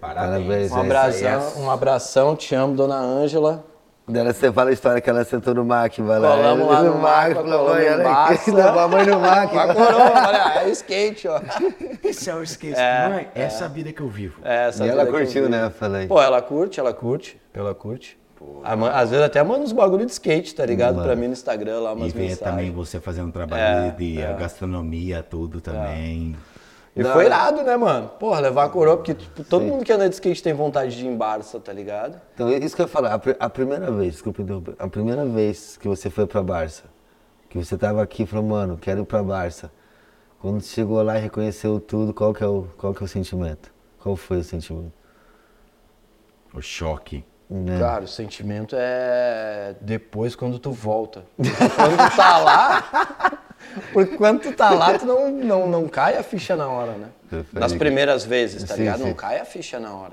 Parabéns, um é. abração, um abração, te amo, dona Ângela. Dela você fala a história que ela sentou no Mac, vai lá. Colamos lá no Mac, falou, colamos mãe, olha embaixo. aqui, levou a mãe no Mac. Com a coroa, olha, é skate, ó. *laughs* Esse é o esqueci. Mãe, essa é vida que eu vivo. É, essa E ela vida que eu curtiu, né? Falei. Pô, ela curte, ela curte, ela curte. Ma- Às vezes até manda uns bagulho de skate, tá ligado? Pra mim no Instagram lá, E umas ver mensagens. também você fazendo um trabalho É, de gastronomia, tudo também. E foi irado, né, mano? Porra, levar a coroa, porque tipo, todo mundo que anda de skate tem vontade de ir em Barça, tá ligado? Então, isso que eu ia falar, a, pri- a primeira vez, desculpa interromper, a primeira vez que você foi pra Barça, que você tava aqui e falou, mano, quero ir pra Barça. Quando você chegou lá e reconheceu tudo, qual que é o, qual que é o sentimento? Qual foi o sentimento? O choque. Né? Cara, o sentimento é depois quando tu volta. *laughs* quando tu tá lá, porque quando tu tá lá, tu não, não, não cai a ficha na hora, né? Das primeiras vezes, tá Sim, ligado? sim. Não cai a ficha na hora.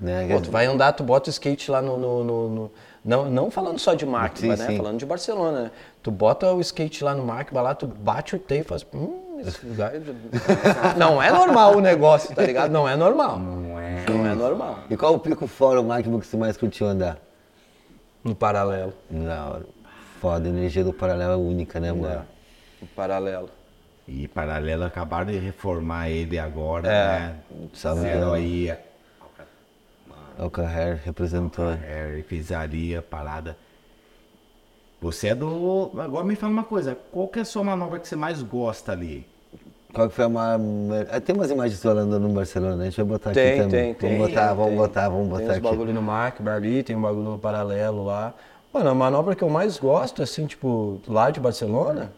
Né? Pô, tu vai andar, tu bota o skate lá no. no- no- no- não, não falando só de Markba, Sim, né? sim. Falando de Barcelona, né? Tu bota o skate lá no Markba, lá, tu bate o teio e faz. Hum, esse lugar. *laughs* não é normal o negócio, tá ligado? Não é normal. Não é. Não é normal. E qual o pico fora o MacBook que você mais curtiu andar? No paralelo. Hora. Foda, a energia do paralelo é única, né, mano? No paralelo. E paralelo acabaram de reformar ele agora, É. né? Fizeram Léo. aí Alcaher representou. é, pizzaria, parada. Você é do. Agora me fala uma coisa, qual que é a sua manobra que você mais gosta ali? Qual que foi a maior. Ah, Tem umas imagens suas andando no Barcelona, né? a gente vai botar Tem, aqui também. tem, vamos tem. botar, vamos tem. botar, vamos Tem botar uns aqui. bagulho no Markba ali, tem um bagulho no paralelo lá. Mano, a manobra que eu mais gosto, assim, tipo, lá de Barcelona,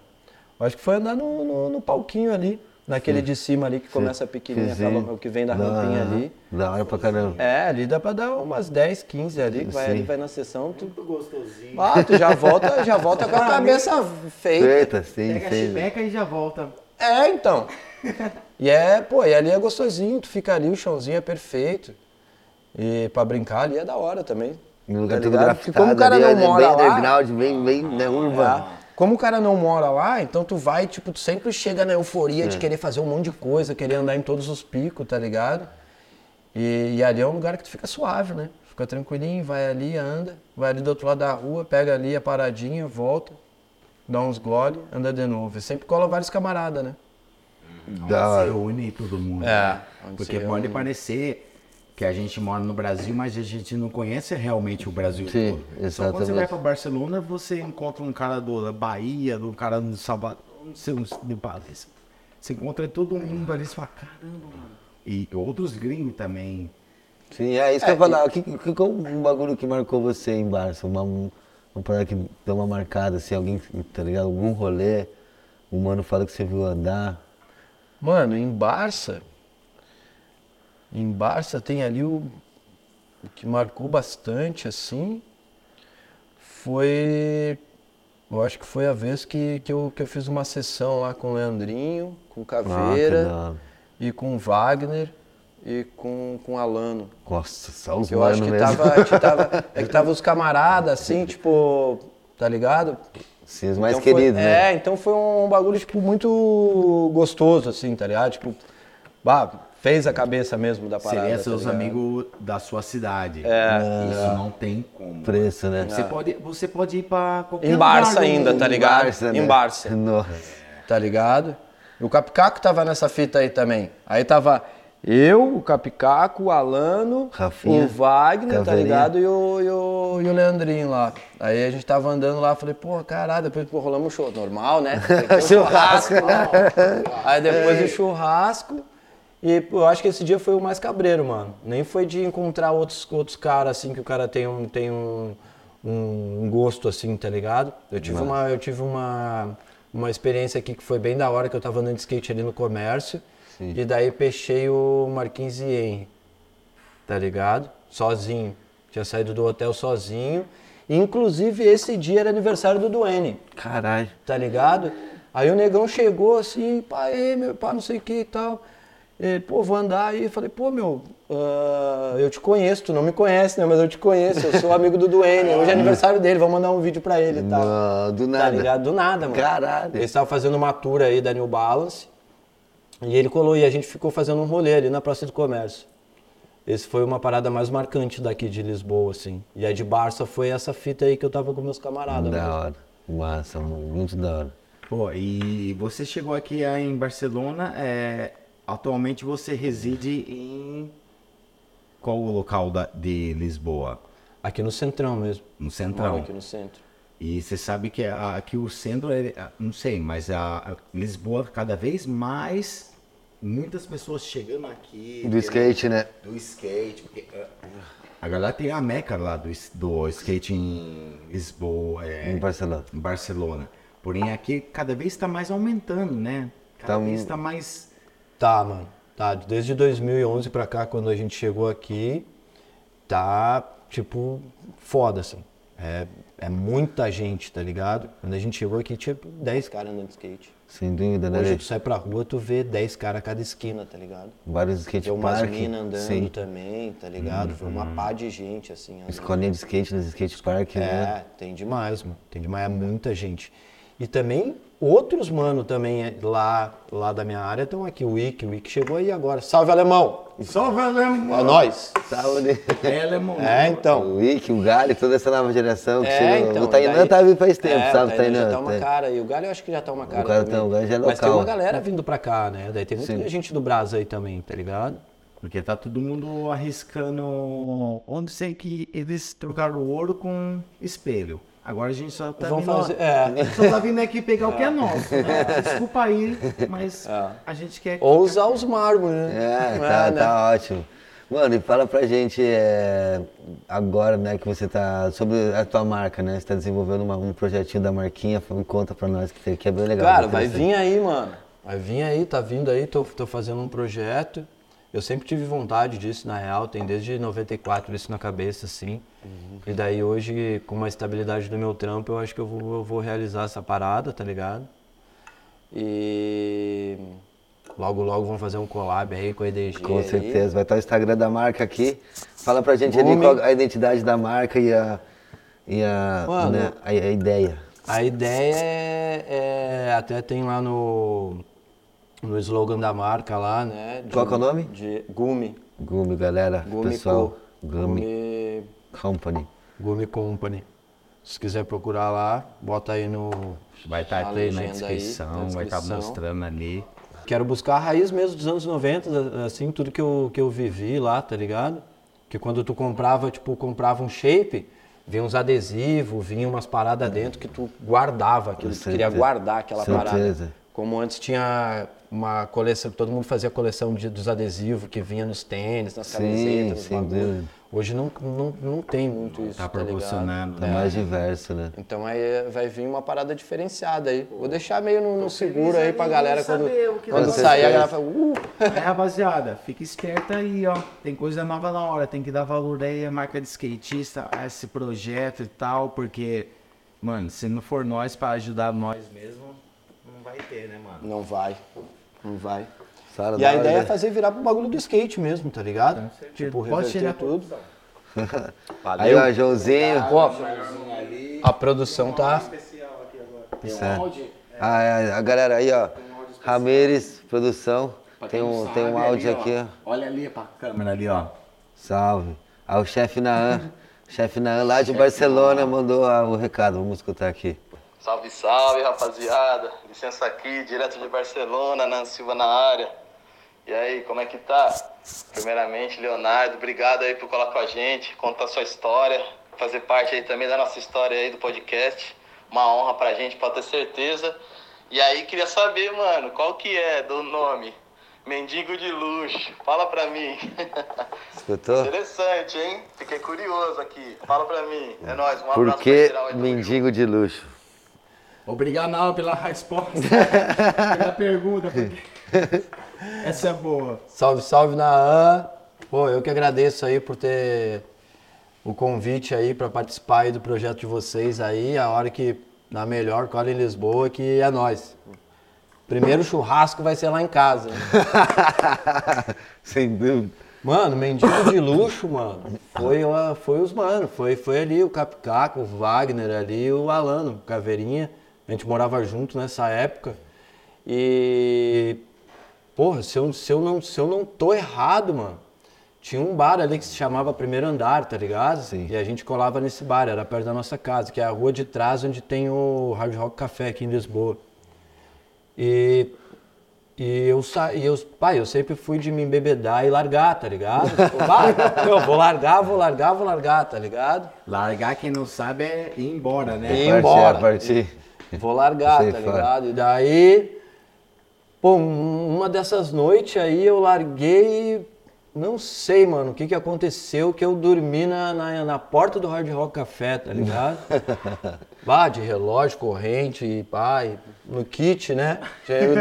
eu acho que foi andar no, no, no palquinho ali. naquele de cima ali que começa pequenininho, Sim. acaba o que vem da rampinha ali. Da hora pra caramba. É, ali dá pra dar umas 10, 15 ali, que vai Sim. ali, vai na sessão, tu, Muito gostosinho. ah, tu já volta, já volta com a cabeça feita. Feita, sim, Pega a sim. chibeca e já volta. É, então. E é, pô, e ali é gostosinho, tu fica ali, o chãozinho é perfeito. E pra brincar ali é da hora também. No lugar Tá tudo grafitado como o cara ali, não é mora bem lá- underground, bem, bem né, urbano. É. Como o cara não mora lá, então tu vai, tipo, tu sempre chega na euforia É. de querer fazer um monte de coisa, querer andar em todos os picos, tá ligado? E, e ali é um lugar que tu fica suave, né? Fica tranquilinho, vai ali, anda, vai ali do outro lado da rua, pega ali a paradinha, volta, dá uns gole, anda de novo. E sempre cola vários camaradas, né? Da hora. Reúne todo mundo. É, né? onde Porque pode parecer que a gente mora no Brasil, mas a gente não conhece realmente o Brasil Sim, todo. Só quando você exatamente. vai para Barcelona, você encontra um cara do, da Bahia, um cara do Salvador, não sei, um de Paris. Você encontra todo mundo ali, você fala, caramba, mano. E outros gringos também. Sim, é isso que eu ia falar. Que, que, qual um bagulho que marcou você em Barça? Uma, um- parada que deu uma marcada, assim, alguém, tá ligado? Algum rolê, um mano fala que você viu andar. Mano, em Barça, em Barça tem ali o, o que marcou bastante, assim, foi, eu acho que foi a vez que, que, eu, que eu fiz uma sessão lá com o Leandrinho, com o Ah, Caveira hora. e com o Wagner e com, com Alano. Nossa, só os Que eu acho que mesmo. tava, que tava, *laughs* é que tava os camaradas, assim, tipo, tá ligado? Sim, os mais Então foi- queridos, né? É, então foi um bagulho, tipo, muito gostoso, assim, tá ligado? Tipo, bah, fez a cabeça mesmo da parada. Seria tá seus ligado? amigos da sua cidade. É. Isso não tem como. Preço, né? Você, pode, você pode ir pra qualquer Em lugar Barça do ainda, tá ligado? Barça, Em né? Barça. Nossa. Tá ligado? E o Capicaco tava nessa fita aí também. Aí tava eu, o Capicaco, o Alano, Rafinha, o Wagner, tá Caveirinha. ligado? E o, e, o, e o Leandrinho lá. Aí a gente tava andando lá, falei, pô, caralho, depois pô, rolamos um show. Normal, né? *laughs* Um Churrasco. *laughs* Aí depois o churrasco. E pô, eu acho que esse dia foi o mais cabreiro, mano. Nem foi de encontrar outros, outros caras, assim, que o cara tem um, tem um, um gosto, assim, tá ligado? Eu tive, uma, eu tive uma, uma experiência aqui que foi bem da hora, que eu tava andando de skate ali no comércio. E daí peixei o Marquinhos e Henry, tá ligado? Sozinho. Tinha saído do hotel sozinho. Inclusive, esse dia era aniversário do Duane Caralho. tá ligado? Aí o negão chegou assim, pá, ei, meu pá, não sei o que e tal. Ele, pô, vou andar aí. Falei, pô, meu, ah, eu te conheço, tu não me conhece, né? Mas eu te conheço, eu sou amigo do Duane. Hoje é aniversário dele, vamos mandar um vídeo pra ele e tal. Não, do Tá nada. ligado? Do nada, mano. Caralho. Eles estavam fazendo uma tour aí da New Balance. E ele colou e a gente ficou fazendo um rolê ali na Praça do Comércio. Esse foi uma parada mais marcante daqui de Lisboa, assim. E a de Barça foi essa fita aí que eu tava com meus camaradas. mesmo. Da hora. Massa, muito da hora. Pô, e você chegou aqui ah, em Barcelona, é, atualmente você reside em qual o local da, de Lisboa? Aqui no Centrão mesmo. No Moro centrão. aqui no centro. E você sabe que aqui o centro, é, ah, não sei, mas a, Lisboa cada vez mais, muitas pessoas chegando aqui. Do skate, né? Do skate. Porque, ah, a galera tem a meca lá do, do skate em Lisboa, é, Em Barcelona. em Barcelona. Porém, aqui cada vez está mais aumentando, né? Cada Tá vez está mais. Tá, mano. Tá, desde 2011 pra cá, quando a gente chegou aqui, tá, tipo, foda, assim. É, é muita gente, tá ligado? Quando a gente chegou aqui, tinha 10 caras andando de skate. Sem dúvida, né? Hoje Lê? tu sai pra rua, tu vê 10 caras a cada esquina, tá ligado? Vários skate Tem umas minas andando Sim. também, tá ligado? Foi uma pá de gente, assim. andando. Escolinha de skate nos skate park, né? É, tem demais, mano. Tem demais, é muita gente. E também, outros mano também é, lá, lá da minha área estão aqui. O Wick, o Wick chegou aí agora. Salve, alemão! Salve, alemão! É nóis! Saúde. É, alemão. É, então. O Wick, o Gali, toda essa nova geração que É, chegou. então. o Tainan daí- tá vindo faz tempo, é, sabe? O O Tainan já tá uma cara e o Galho eu acho que já tá uma cara cara também. tá- o Galho já é Mas tem local. uma galera vindo pra cá, né? Daí tem muita Sim. gente do Brasa aí também, tá ligado? Porque tá todo mundo arriscando. Onde sei que eles trocaram o ouro com espelho. Agora a gente só tá Vão vindo. fazer- é. Só tá vindo aqui pegar o que é nosso. Né? Desculpa aí, mas É. a gente quer. Ou usar os mármores, né? É, Não tá, né? tá ótimo. Mano, e fala pra gente é, agora, né, que você tá. Sobre a tua marca, né? Você tá desenvolvendo uma- um projetinho da marquinha, conta pra nós que, que é bem legal. Cara, vai vir aí, mano. Vai vir aí, tá vindo aí, tô, tô fazendo um projeto. Eu sempre tive vontade disso, na real, tem desde 94 isso na cabeça, assim. Uhum. E daí hoje, com a estabilidade do meu trampo, eu acho que eu vou, eu vou realizar essa parada, tá ligado? E logo, logo vamos fazer um collab aí com a EDG. Com aí. certeza, vai estar o Instagram da marca aqui. Fala pra gente ali qual a identidade da marca e a, e a, Mano, né, a, a ideia. A ideia é, é- até tem lá no no slogan da marca lá, né? de- Qual que é o nome? De Gumi. Gumi, galera, Gumi pessoal. Co. Gumi Gumi, Company. Gumi Company. Se quiser procurar lá, bota aí no. Vai estar aqui na aí, descrição, na vai estar descrição. mostrando ali. Quero buscar a raiz mesmo dos anos 90, assim, tudo que eu, que eu vivi lá, tá ligado? Que quando tu comprava, tipo, comprava um shape, vinha uns adesivos, vinha umas paradas dentro que tu guardava, Com tu queria guardar aquela Certeza. parada. Como antes tinha uma coleção, todo mundo fazia coleção de, dos adesivos que vinha nos tênis, nas Sim, camisetas, sem dúvida. Hoje não, não, não tem muito isso, Tá tá ligado? proporcionando. Tá mais diverso, né? Então aí vai vir uma parada diferenciada aí. Vou deixar meio no, no seguro aí pra galera quando, quando sair a galera fala, uh, É, rapaziada, fica esperta aí, ó. Tem coisa nova na hora, tem que dar valor aí à marca de skatista, a esse projeto e tal, porque, mano, se não for nós pra ajudar nós mesmo, não vai ter, né, mano? Não vai. Não vai. Sara, E a ideia é né? fazer virar pro bagulho do skate mesmo, tá ligado? Tipo, Pode reverter tirar tudo. Aí, ó, Joãozinho. Pô, a produção tá. Certo. Ah, é, a galera aí, ó. Ramires, produção. Tem um, tem um áudio aqui, ó. Olha ali pra câmera ali, ó. Salve. Ah, o chefe Naan. *laughs* chefe Naan lá de Barcelona mandou ah, o recado. Vamos escutar aqui. Salve, salve, rapaziada. Licença aqui, direto de Barcelona, Nan Silva na área. E aí, como é que tá? Primeiramente, Leonardo, obrigado aí por colar com a gente, contar sua história, fazer parte aí também da nossa história aí do podcast. Uma honra pra gente, pode ter certeza. E aí, queria saber, mano, qual que é do nome? Mendigo de luxo. Fala pra mim. *laughs* Escutou? Interessante, hein? Fiquei curioso aqui. Fala pra mim. É nóis, um Por abraço pra que geral junto. mendigo de luxo? Obrigado não, pela resposta, *laughs* pela pergunta, porque essa é boa. Salve, salve Naan. Pô, eu que agradeço aí por ter o convite aí pra participar aí do projeto de vocês aí. A hora que na melhor cola em Lisboa, que é nós. Primeiro churrasco vai ser lá em casa. *laughs* Sem dúvida. Mano, mendigo de luxo, mano. Foi, ó, foi os mano. Foi, foi ali o Capicaco, o Wagner ali, o Alano, o Caveirinha. A gente morava junto nessa época. E. Porra, se eu, se eu, não, se eu não tô errado, mano. Tinha um bar ali que se chamava Primeiro Andar, tá ligado? Sim. E a gente colava nesse bar, era perto da nossa casa, que é a rua de trás onde tem o Hard Rock Café aqui em Lisboa. E e eu saí, eu, pai, eu sempre fui de me embebedar e largar, tá ligado? *laughs* Tipo, vai, eu vou largar, vou largar, vou largar, tá ligado? Largar, quem não sabe, é ir embora, né? Ir Partir, embora. a partir. Vou largar, Sei tá fora. ligado? E daí, pô, um- uma dessas noites aí eu larguei, e não sei, mano, o que que aconteceu, que eu dormi na, na, na porta do Hard Rock Café, tá ligado? *laughs* Bah, de relógio, corrente, e pai, no kit, né?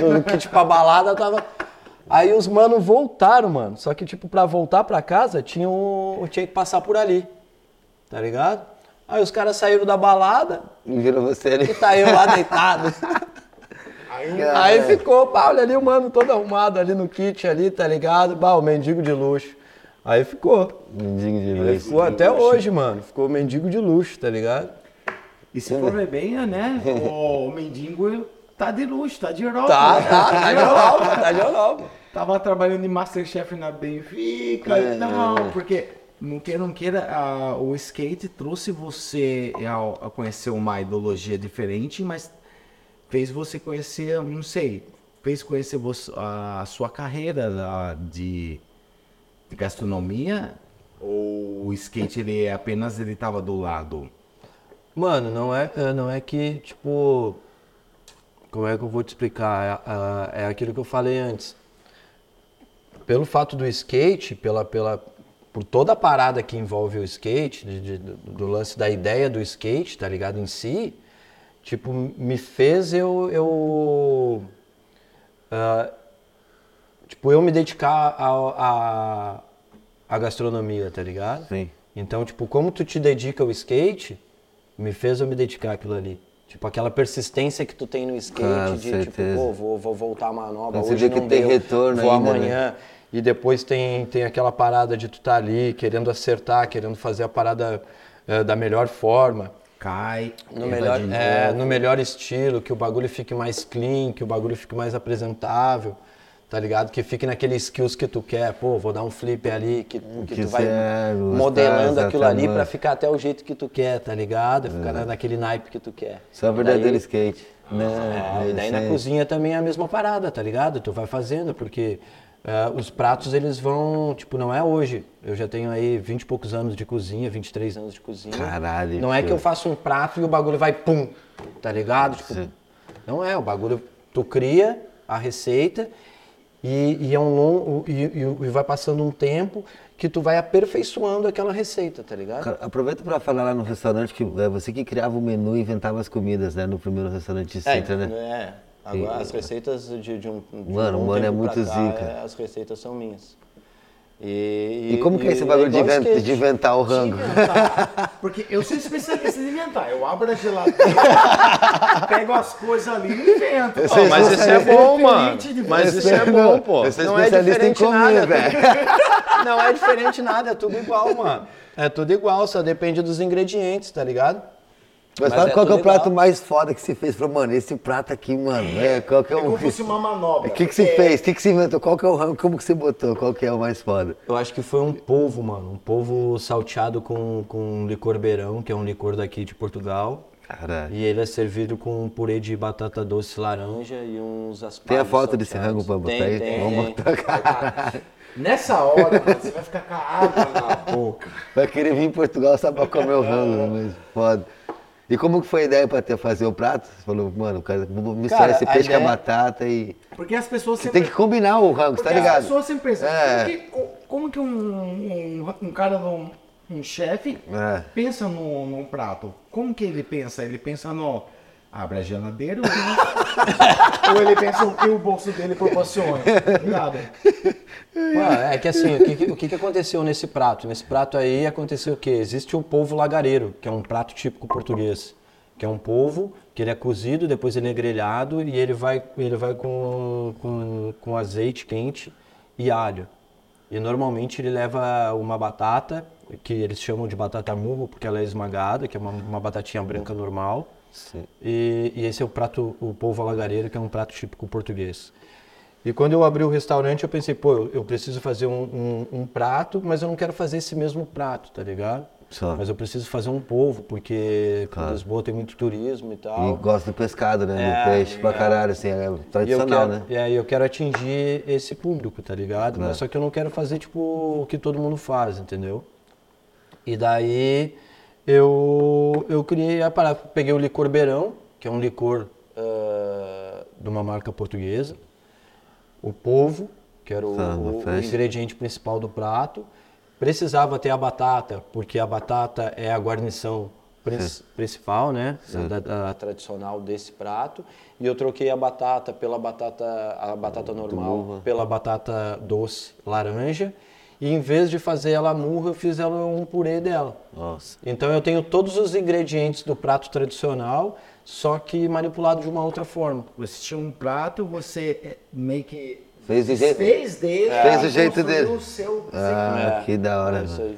No, kit pra balada tava. Aí os mano voltaram, mano. Só que, tipo, pra voltar pra casa, tinha, um, tinha que passar por ali. Tá ligado? Aí os caras saíram da balada Viram você ali. e tá eu lá deitado. *laughs* Aí ficou, pá, olha ali o mano todo arrumado ali no kit ali, tá ligado? Bah, o mendigo de luxo. Aí ficou. Mendigo de Aí luxo. ficou até hoje, mano. Ficou mendigo de luxo, tá ligado? E se for ver bem, né? *laughs* O mendigo tá de luxo, tá de Europa. Tá, né? tá, tá de *laughs* Europa, tá de Europa. Tava trabalhando em Masterchef na Benfica É, e tal, porque não queira, não queira, ah, o skate trouxe você ao- a conhecer uma ideologia diferente, mas fez você conhecer, não sei, fez conhecer você, a sua carreira de, de gastronomia ou o skate ele é apenas ele tava do lado? Mano, não é, é, não é que, tipo. Como é que eu vou te explicar? É, é, é aquilo que eu falei antes. Pelo fato do skate, pela, pela, por toda a parada que envolve o skate, de- de- do, lance da ideia do skate, tá ligado? Em si, tipo, me fez eu. eu ah, tipo, eu me dedicar a, a, gastronomia, tá ligado? Sim. Então, tipo, como tu te dedica ao skate, me fez eu me dedicar àquilo ali. Tipo, aquela persistência que tu tem no skate de, tipo, certeza. pô, vou, vou voltar a manobra, Você hoje vê que não tem retorno vou ainda, né? E depois tem, tem aquela parada de tu tá ali, querendo acertar, querendo fazer a parada eh, da melhor forma. Cai, No melhor, é, no melhor estilo, que o bagulho fique mais clean, que o bagulho fique mais apresentável, tá ligado? Que fique naquele skills que tu quer. Pô, vou dar um flip ali, que, que, Que tu vai zero, modelando tá, aquilo ali pra ficar até o jeito que tu quer, tá ligado? Ficar na- naquele naipe que tu quer. Só E verdadeiro skate. Né? é, e daí na cozinha também é a mesma parada, tá ligado? Tu vai fazendo, porque é, os pratos eles vão, tipo, não é hoje. Eu já tenho aí 20 e poucos anos de cozinha, 23 anos de cozinha. Caralho, Não é que eu faço um prato e o bagulho vai pum, tá ligado? Tipo, Sim. não é, o bagulho tu cria a receita e, e é um longo e, e- e vai passando um tempo que tu vai aperfeiçoando aquela receita, tá ligado? Cara, Aproveita pra falar lá no restaurante que é você que criava o menu e inventava as comidas, né? No primeiro restaurante de Sintra, né? É, agora as receitas de, de um. de um Mano, mano, é muito cá, zica. é, as receitas são minhas. E, E como que é esse bagulho de, igual inven- skate. de inventar o rango? Inventar. *laughs* Porque eu sou especialista em inventar. Eu abro a geladeira, pego as coisas ali e invento. Ó, mas isso é é bom, mano. diferente de Mas isso é bom, pô. Eu sou Não é especialista em diferente comer, nada. velho. *laughs* Não é diferente nada, é tudo igual, mano. É tudo igual, só depende dos ingredientes, tá ligado? Mas, Mas sabe é qual que é o prato mais foda que você fez? Falou, mano, esse prato aqui, mano, é, qual que é É como o... se *laughs* fosse uma manobra. O que que você fez? O que que você inventou? Qual que é o rango? Como que você botou? Qual que é o mais foda? Eu acho que foi um polvo, mano. Um polvo salteado com, com licor beirão, que é um licor daqui de Portugal. Caralho. E ele é servido com um purê de batata doce laranja e uns aspargos Tem a foto desse rango pra botar tem, aí? Tem, Vamos botar. Nessa hora, mano, você vai ficar com a água na boca. Vai querer vir em Portugal só pra comer o rango, mas foda. E como que foi a ideia ter, fazer o prato? Você falou, mano, cara, vou misturar Cara, esse peixe com a ideia- batata e... Porque as pessoas Você sempre. tem que combinar o rango, tá ligado? As pessoas sempre pensam, É. como, que, co- como que um, um, um cara, um, um chefe, É. pensa no prato? Como que ele pensa? Ele pensa no. Abre a geladeira ou, *laughs* ou ele pensa o que o bolso dele proporciona? Mano, é que assim, o que, o que aconteceu nesse prato? Nesse prato aí aconteceu o quê? Existe o polvo lagareiro, que é um prato típico português. Que é um polvo que ele é cozido, depois ele é grelhado e ele vai, ele vai com, com, com azeite quente e alho. E normalmente ele leva uma batata, que eles chamam de batata murro, porque ela é esmagada, que é uma, uma batatinha branca normal. E, e esse é o prato, o polvo alagareiro, que é um prato típico português. E quando eu abri o restaurante, eu pensei, pô, eu, eu preciso fazer um, um- um prato, mas eu não quero fazer esse mesmo prato, tá ligado? Só. Mas eu preciso fazer um polvo, porque Claro. Lisboa tem muito turismo e E tal. gosta do pescado, né? É, do peixe pra é. caralho, assim, é E tradicional, quero, né? é, e eu quero atingir esse público, tá ligado? Claro. Mas só que eu não quero fazer, tipo, o que todo mundo faz, entendeu? E daí eu, eu criei a parada. Peguei o licor beirão, que é um licor ah, de uma marca portuguesa. O polvo, que era o, Tá, o- o ingrediente principal do prato. Precisava ter a batata, porque a batata é a guarnição prin- principal, né? Da, da- tradicional desse prato. E eu troquei a batata pela batata, a batata normal, pela batata doce laranja. E em vez de fazer ela murra, eu fiz ela um purê dela. Nossa. Então eu tenho todos os ingredientes do prato tradicional, só que manipulado de uma outra forma. Você tinha um prato, você é, meio que Fez do jeito- fez dele, Fez do e jeito dele. O seu Ah, É, que da hora, é isso mano. aí.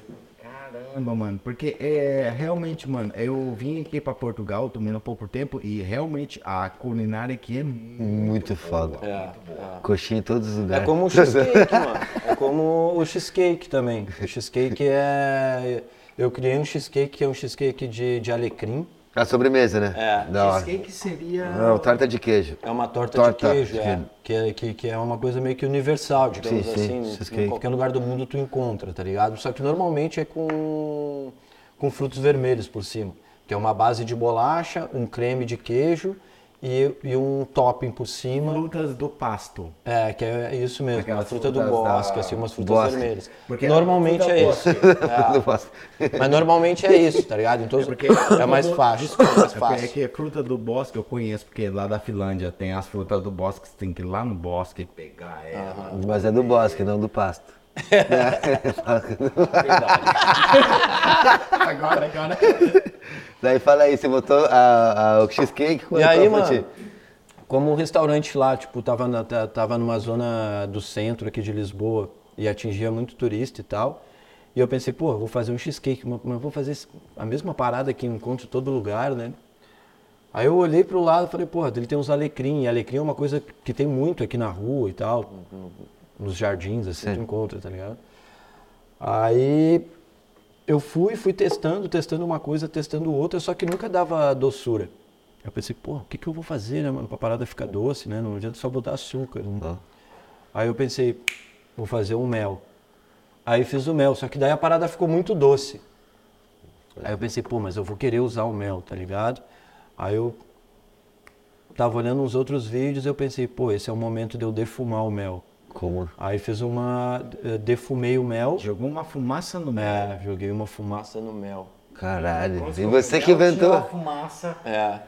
Caramba, mano, porque é realmente, mano, eu vim aqui pra Portugal, tomei um pouco tempo e realmente a culinária aqui é muito. Muito foda. É, é. Coxinha em todos os É lugares. como o cheesecake, mano. É como o cheesecake também. O cheesecake é. Eu criei um cheesecake que é um cheesecake de, de alecrim. A sobremesa, né? É. Da hora. Cheesecake seria. Não, torta de queijo. É uma torta, Torta de queijo, de é, queijo. que, é, que, que é uma coisa meio que universal, digamos Sim, sim, assim. Em qualquer lugar do mundo tu encontra, tá ligado? Só que normalmente é com, com frutos vermelhos por cima. Que é uma base de bolacha, um creme de queijo e, e um topping por cima. Frutas do pasto. É, que é isso mesmo, Aquelas a fruta do bosque, da- assim, umas frutas bosque. vermelhas. Porque normalmente fruta é isso. É, mas normalmente é isso, tá ligado? Então Porque é mais fácil. É mais É fácil. é que a fruta do bosque eu conheço, porque lá da Finlândia tem as frutas do bosque, que você tem que ir lá no bosque e pegar ela. Mas é do bosque, não do pasto. *laughs* *laughs* *laughs* Agora, agora. Daí fala aí, você botou a, a- o cheesecake com E a aí, mano, como o restaurante lá, tipo, tava, na, ta- tava numa zona do centro aqui de Lisboa e atingia muito turista e tal. E eu pensei, pô, vou fazer um cheesecake, mas vou fazer a mesma parada que encontro em todo lugar, né? Aí eu olhei pro lado e falei, porra, ele tem uns alecrim. E alecrim é uma coisa que tem muito aqui na rua e tal, nos jardins, assim, tu encontra, tá ligado? Aí eu fui, fui testando, testando uma coisa, testando outra, só que nunca dava doçura. Eu pensei, pô, o que, que eu vou fazer, né, mano, pra parada ficar doce, né? Não adianta só botar açúcar. Aí eu pensei, vou fazer um mel. Aí fiz o mel, só que daí a parada ficou muito doce. Aí eu pensei, pô, mas eu vou querer usar o mel, tá ligado? Aí eu tava olhando uns outros vídeos e eu pensei, pô, esse é o momento de eu defumar o mel. Como? Aí fiz uma. eh, defumei o mel. Jogou uma fumaça no mel. É, joguei uma fumaça no mel. Caralho. Se E você que inventou. uma fumaça. É.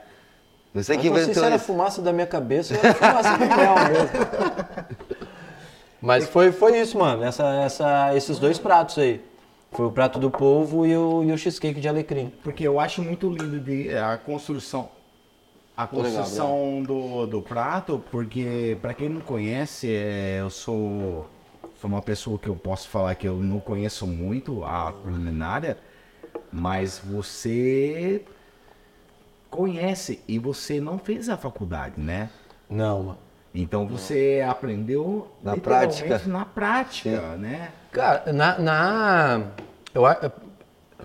Você que não sei se inventou era fumaça da minha cabeça ou era fumaça do mel *laughs* mesmo. Mas foi, foi isso, mano. Essa, essa, esses dois pratos aí. Foi o prato do polvo e o, e o cheesecake de alecrim. Porque eu acho muito lindo de, a construção. A construção do, do prato, porque pra quem não conhece, é, eu sou, sou uma pessoa que eu posso falar que eu não conheço muito a culinária, mas você conhece e você não fez a faculdade, né? Não, mano. Então você aprendeu Na prática. Na prática, né? Cara, na. na eu,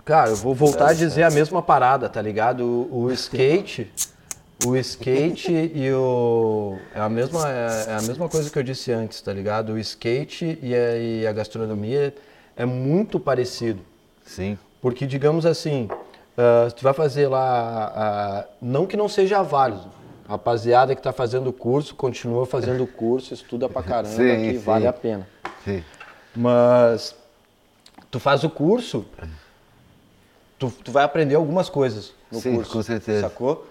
cara, eu vou voltar a dizer a mesma parada, tá ligado? O, o skate. O skate *laughs* e o. É a, mesma, é, é a mesma coisa que eu disse antes, tá ligado? O skate e a, e a gastronomia é muito parecido. Sim. Porque, digamos assim, ah, tu vai fazer lá. ah, não que não seja válido. A rapaziada que tá fazendo o curso, continua fazendo o curso, estuda pra caramba, Sim, que sim. vale a pena. Sim. Mas tu faz o curso, tu, tu vai aprender algumas coisas no Sim, curso. com certeza. Sacou?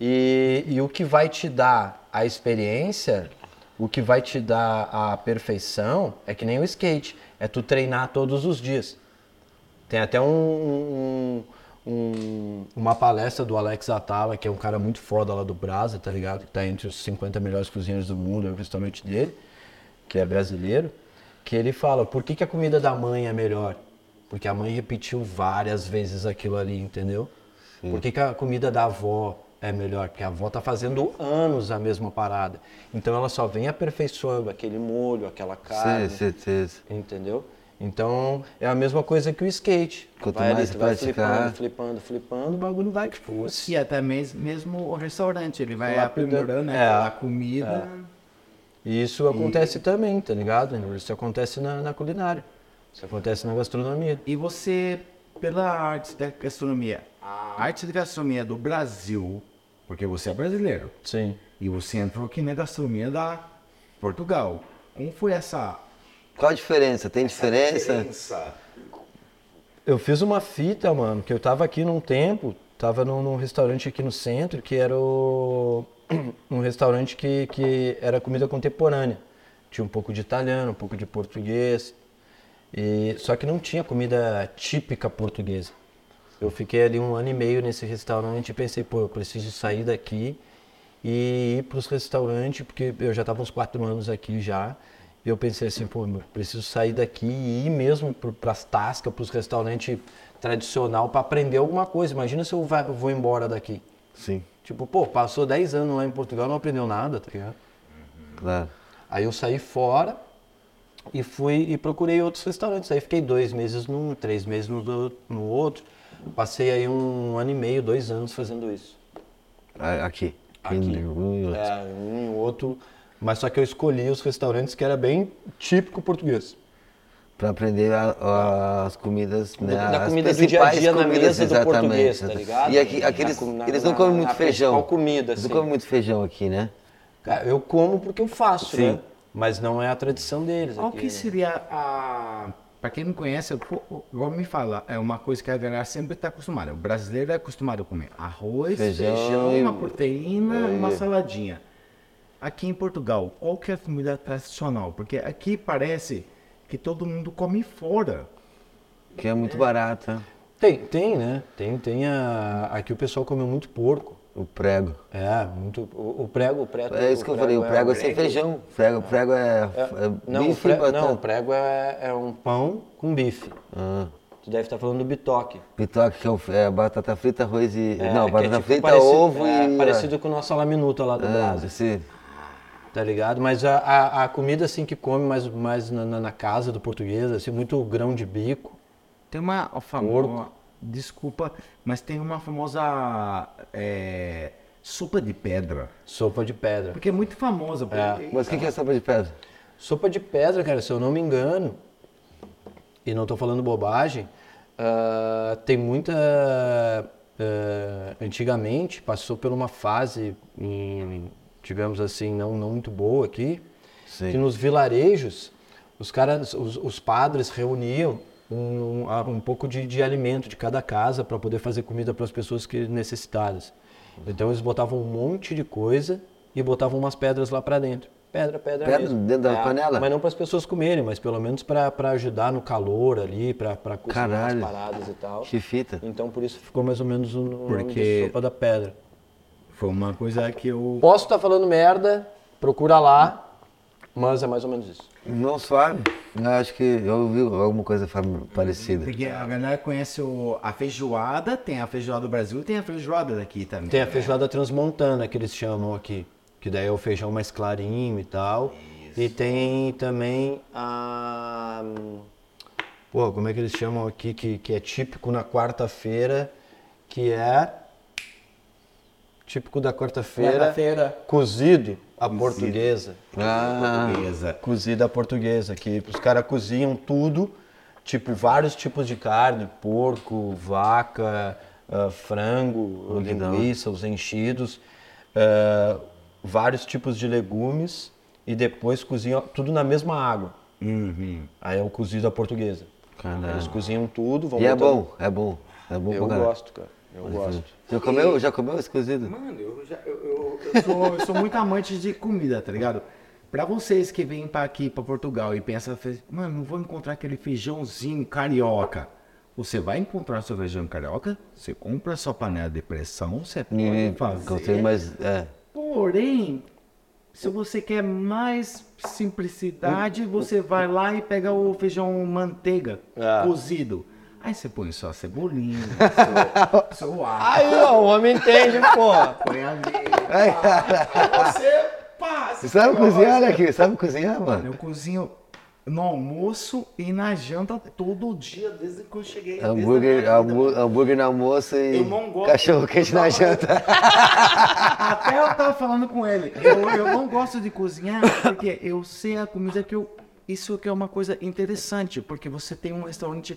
E, e o que vai te dar a experiência, o que vai te dar a perfeição, é que nem o skate. É tu treinar todos os dias. Tem até um, um- um- uma palestra do Alex Atala, que é um cara muito foda lá do Brasa, tá ligado? Que tá entre os 50 melhores cozinheiros do mundo, é o restaurante dele, que é brasileiro, que ele fala, por que, que a comida da mãe é melhor? Porque a mãe repetiu várias vezes aquilo ali, entendeu? Por que, que a comida da avó é melhor? Porque a avó tá fazendo anos a mesma parada. Então ela só vem aperfeiçoando aquele molho, aquela carne. Sim, certeza. Entendeu? Então é a mesma coisa que o skate. Quanto vai mais tu vai praticar- flipando, flipando, flipando, o bagulho vai tipo. E até mesmo, mesmo o restaurante, ele vai Lapidando. aprimorando né, É. a comida. E isso acontece também, tá ligado? Isso acontece na, na culinária. Isso acontece na gastronomia. E você, pela arte da gastronomia, a arte da gastronomia do Brasil, porque você é brasileiro, Sim. e você entrou aqui na gastronomia da Portugal. Como foi essa Qual a diferença? Tem diferença? diferença? Eu fiz uma fita, mano, que eu tava aqui num tempo, tava num, num restaurante aqui no centro, que era o, *clears throat* um restaurante que, que era comida contemporânea. Tinha um pouco de italiano, um pouco de português, e, só que não tinha comida típica portuguesa. Eu fiquei ali um ano e meio nesse restaurante e pensei, pô, eu preciso sair daqui e ir para os restaurantes, porque eu já estava uns quatro anos aqui já. E eu pensei assim, pô, eu preciso sair daqui e ir mesmo para as tascas, para os restaurantes tradicional para aprender alguma coisa. Imagina se eu vai- vou embora daqui. Sim, Tipo, pô, passou 10 anos lá em Portugal, não aprendeu nada, tá ligado? claro. Aí eu saí fora e fui e procurei outros restaurantes. Aí fiquei dois meses num, três meses no, no outro. Passei aí um ano e meio, dois anos fazendo isso. A- Aqui. Aqui. Outro. É, um e outro. Mas só que eu escolhi os restaurantes que era bem típico português. Pra aprender a- a- as comidas, né? da as comida do dia a dia na comidas, mesa do exatamente. português, tá ligado? E aqui, Na- aqui eles, na- eles não na- comem na muito feijão. principal comida, Eles assim. não comem muito feijão aqui, né? Cara, eu como porque eu faço, Sim. né? Mas não é a tradição deles Qual aqui, que né? seria a. Pra quem não conhece, eu- igual me fala, é uma coisa que a galera sempre está acostumada. O brasileiro é acostumado a comer arroz, Feijão feijão, uma proteína é. e uma saladinha. Aqui em Portugal, qual que é a comida tradicional? Porque aqui parece que todo mundo come fora. Que é muito barato, né? Tem, tem, né? Tem, tem a... Aqui o pessoal come muito porco. O prego. É, muito. O, o prego, o prego. É isso que eu falei, o prego é sem feijão. Prego, o prego é, é Não, o bife prego, não, o prego é, é um pão com bife. Ah, Tu deve estar falando do bitoque. pitoque, que é, o- é batata frita, arroz e... É, não, que batata é tipo frita, parecido- ovo é, e... Parecido com o nosso laminuta lá do Ah, Brasil, esse- tá ligado? Mas a, a, a comida assim que come mais, mais na, na- na casa do português, assim, muito grão de bico. Tem uma famosa. Desculpa, mas tem uma famosa é, sopa de pedra. Sopa de pedra. Porque é muito famosa. porque- Mas o que, que é sopa de pedra? Sopa de pedra, cara, se eu não me engano, e não tô falando bobagem, ah, tem muita. ah, antigamente passou por uma fase, em, digamos assim, não, não muito boa aqui, Sim. que nos vilarejos os caras, os, os padres reuniam um, um, pouco de, de alimento de cada casa para poder fazer comida para as pessoas que necessitadas. Então eles botavam um monte de coisa e botavam umas pedras lá para dentro. Pedra, pedra, Pedra mesmo. dentro da panela? Mas não para as pessoas comerem, mas pelo menos para ajudar no calor ali, para cozinhar as paradas e tal. Que fita. Então por isso ficou mais ou menos o nome Porque- de sopa da pedra. Foi uma coisa que eu. Posso estar falando merda, procura lá, mas é mais ou menos isso. Não. Eu acho que eu ouvi alguma coisa parecida. Porque a galera conhece o- a feijoada, tem a feijoada do Brasil e tem a feijoada daqui também. Tem a feijoada transmontana que eles chamam aqui, que daí é o feijão mais clarinho e tal. E tem também a. Pô, como é que eles chamam aqui, que, que é típico na quarta-feira, que é. Típico da quarta-feira. Quarta-feira. Cozido à portuguesa. Ah, Beleza. Cozida à portuguesa, que os caras cozinham tudo, tipo vários tipos de carne, porco, vaca, ah, frango, linguiça, os enchidos, ah, vários tipos de legumes e depois cozinham tudo na mesma água. Uhum. Aí é o cozido à portuguesa. Caralho. Eles cozinham tudo, vão E é botando- bom, é bom. É bom Eu gosto, cara. Eu gosto. Já comeu, já comeu esse cozido? Mano, eu, já, eu, eu- eu sou, eu sou muito amante de comida, tá ligado? Pra vocês que vêm pra aqui, pra Portugal e pensam, mano, não vou encontrar aquele feijãozinho carioca. Você vai encontrar seu feijão carioca, você compra sua panela de pressão, você pode E, fazer. gostei, mas é. Porém, se você quer mais simplicidade, você vai lá e pega o feijão manteiga Ah. cozido. Aí você põe só cebolinha, seu, seu alho, Aí, ó, o homem entende, porra. põe ali. Você Pá, Você sabe cozinhar, né, aqui? Sabe cozinhar, mano? Eu cozinho no almoço e na janta todo dia, desde que eu cheguei. a Hambúrguer, vida, almo- hambúrguer no almoço e cachorro quente na janta. *laughs* Até eu tava falando com ele. Eu, eu não gosto de cozinhar porque eu sei a comida que eu. Isso que é uma coisa interessante, porque você tem um restaurante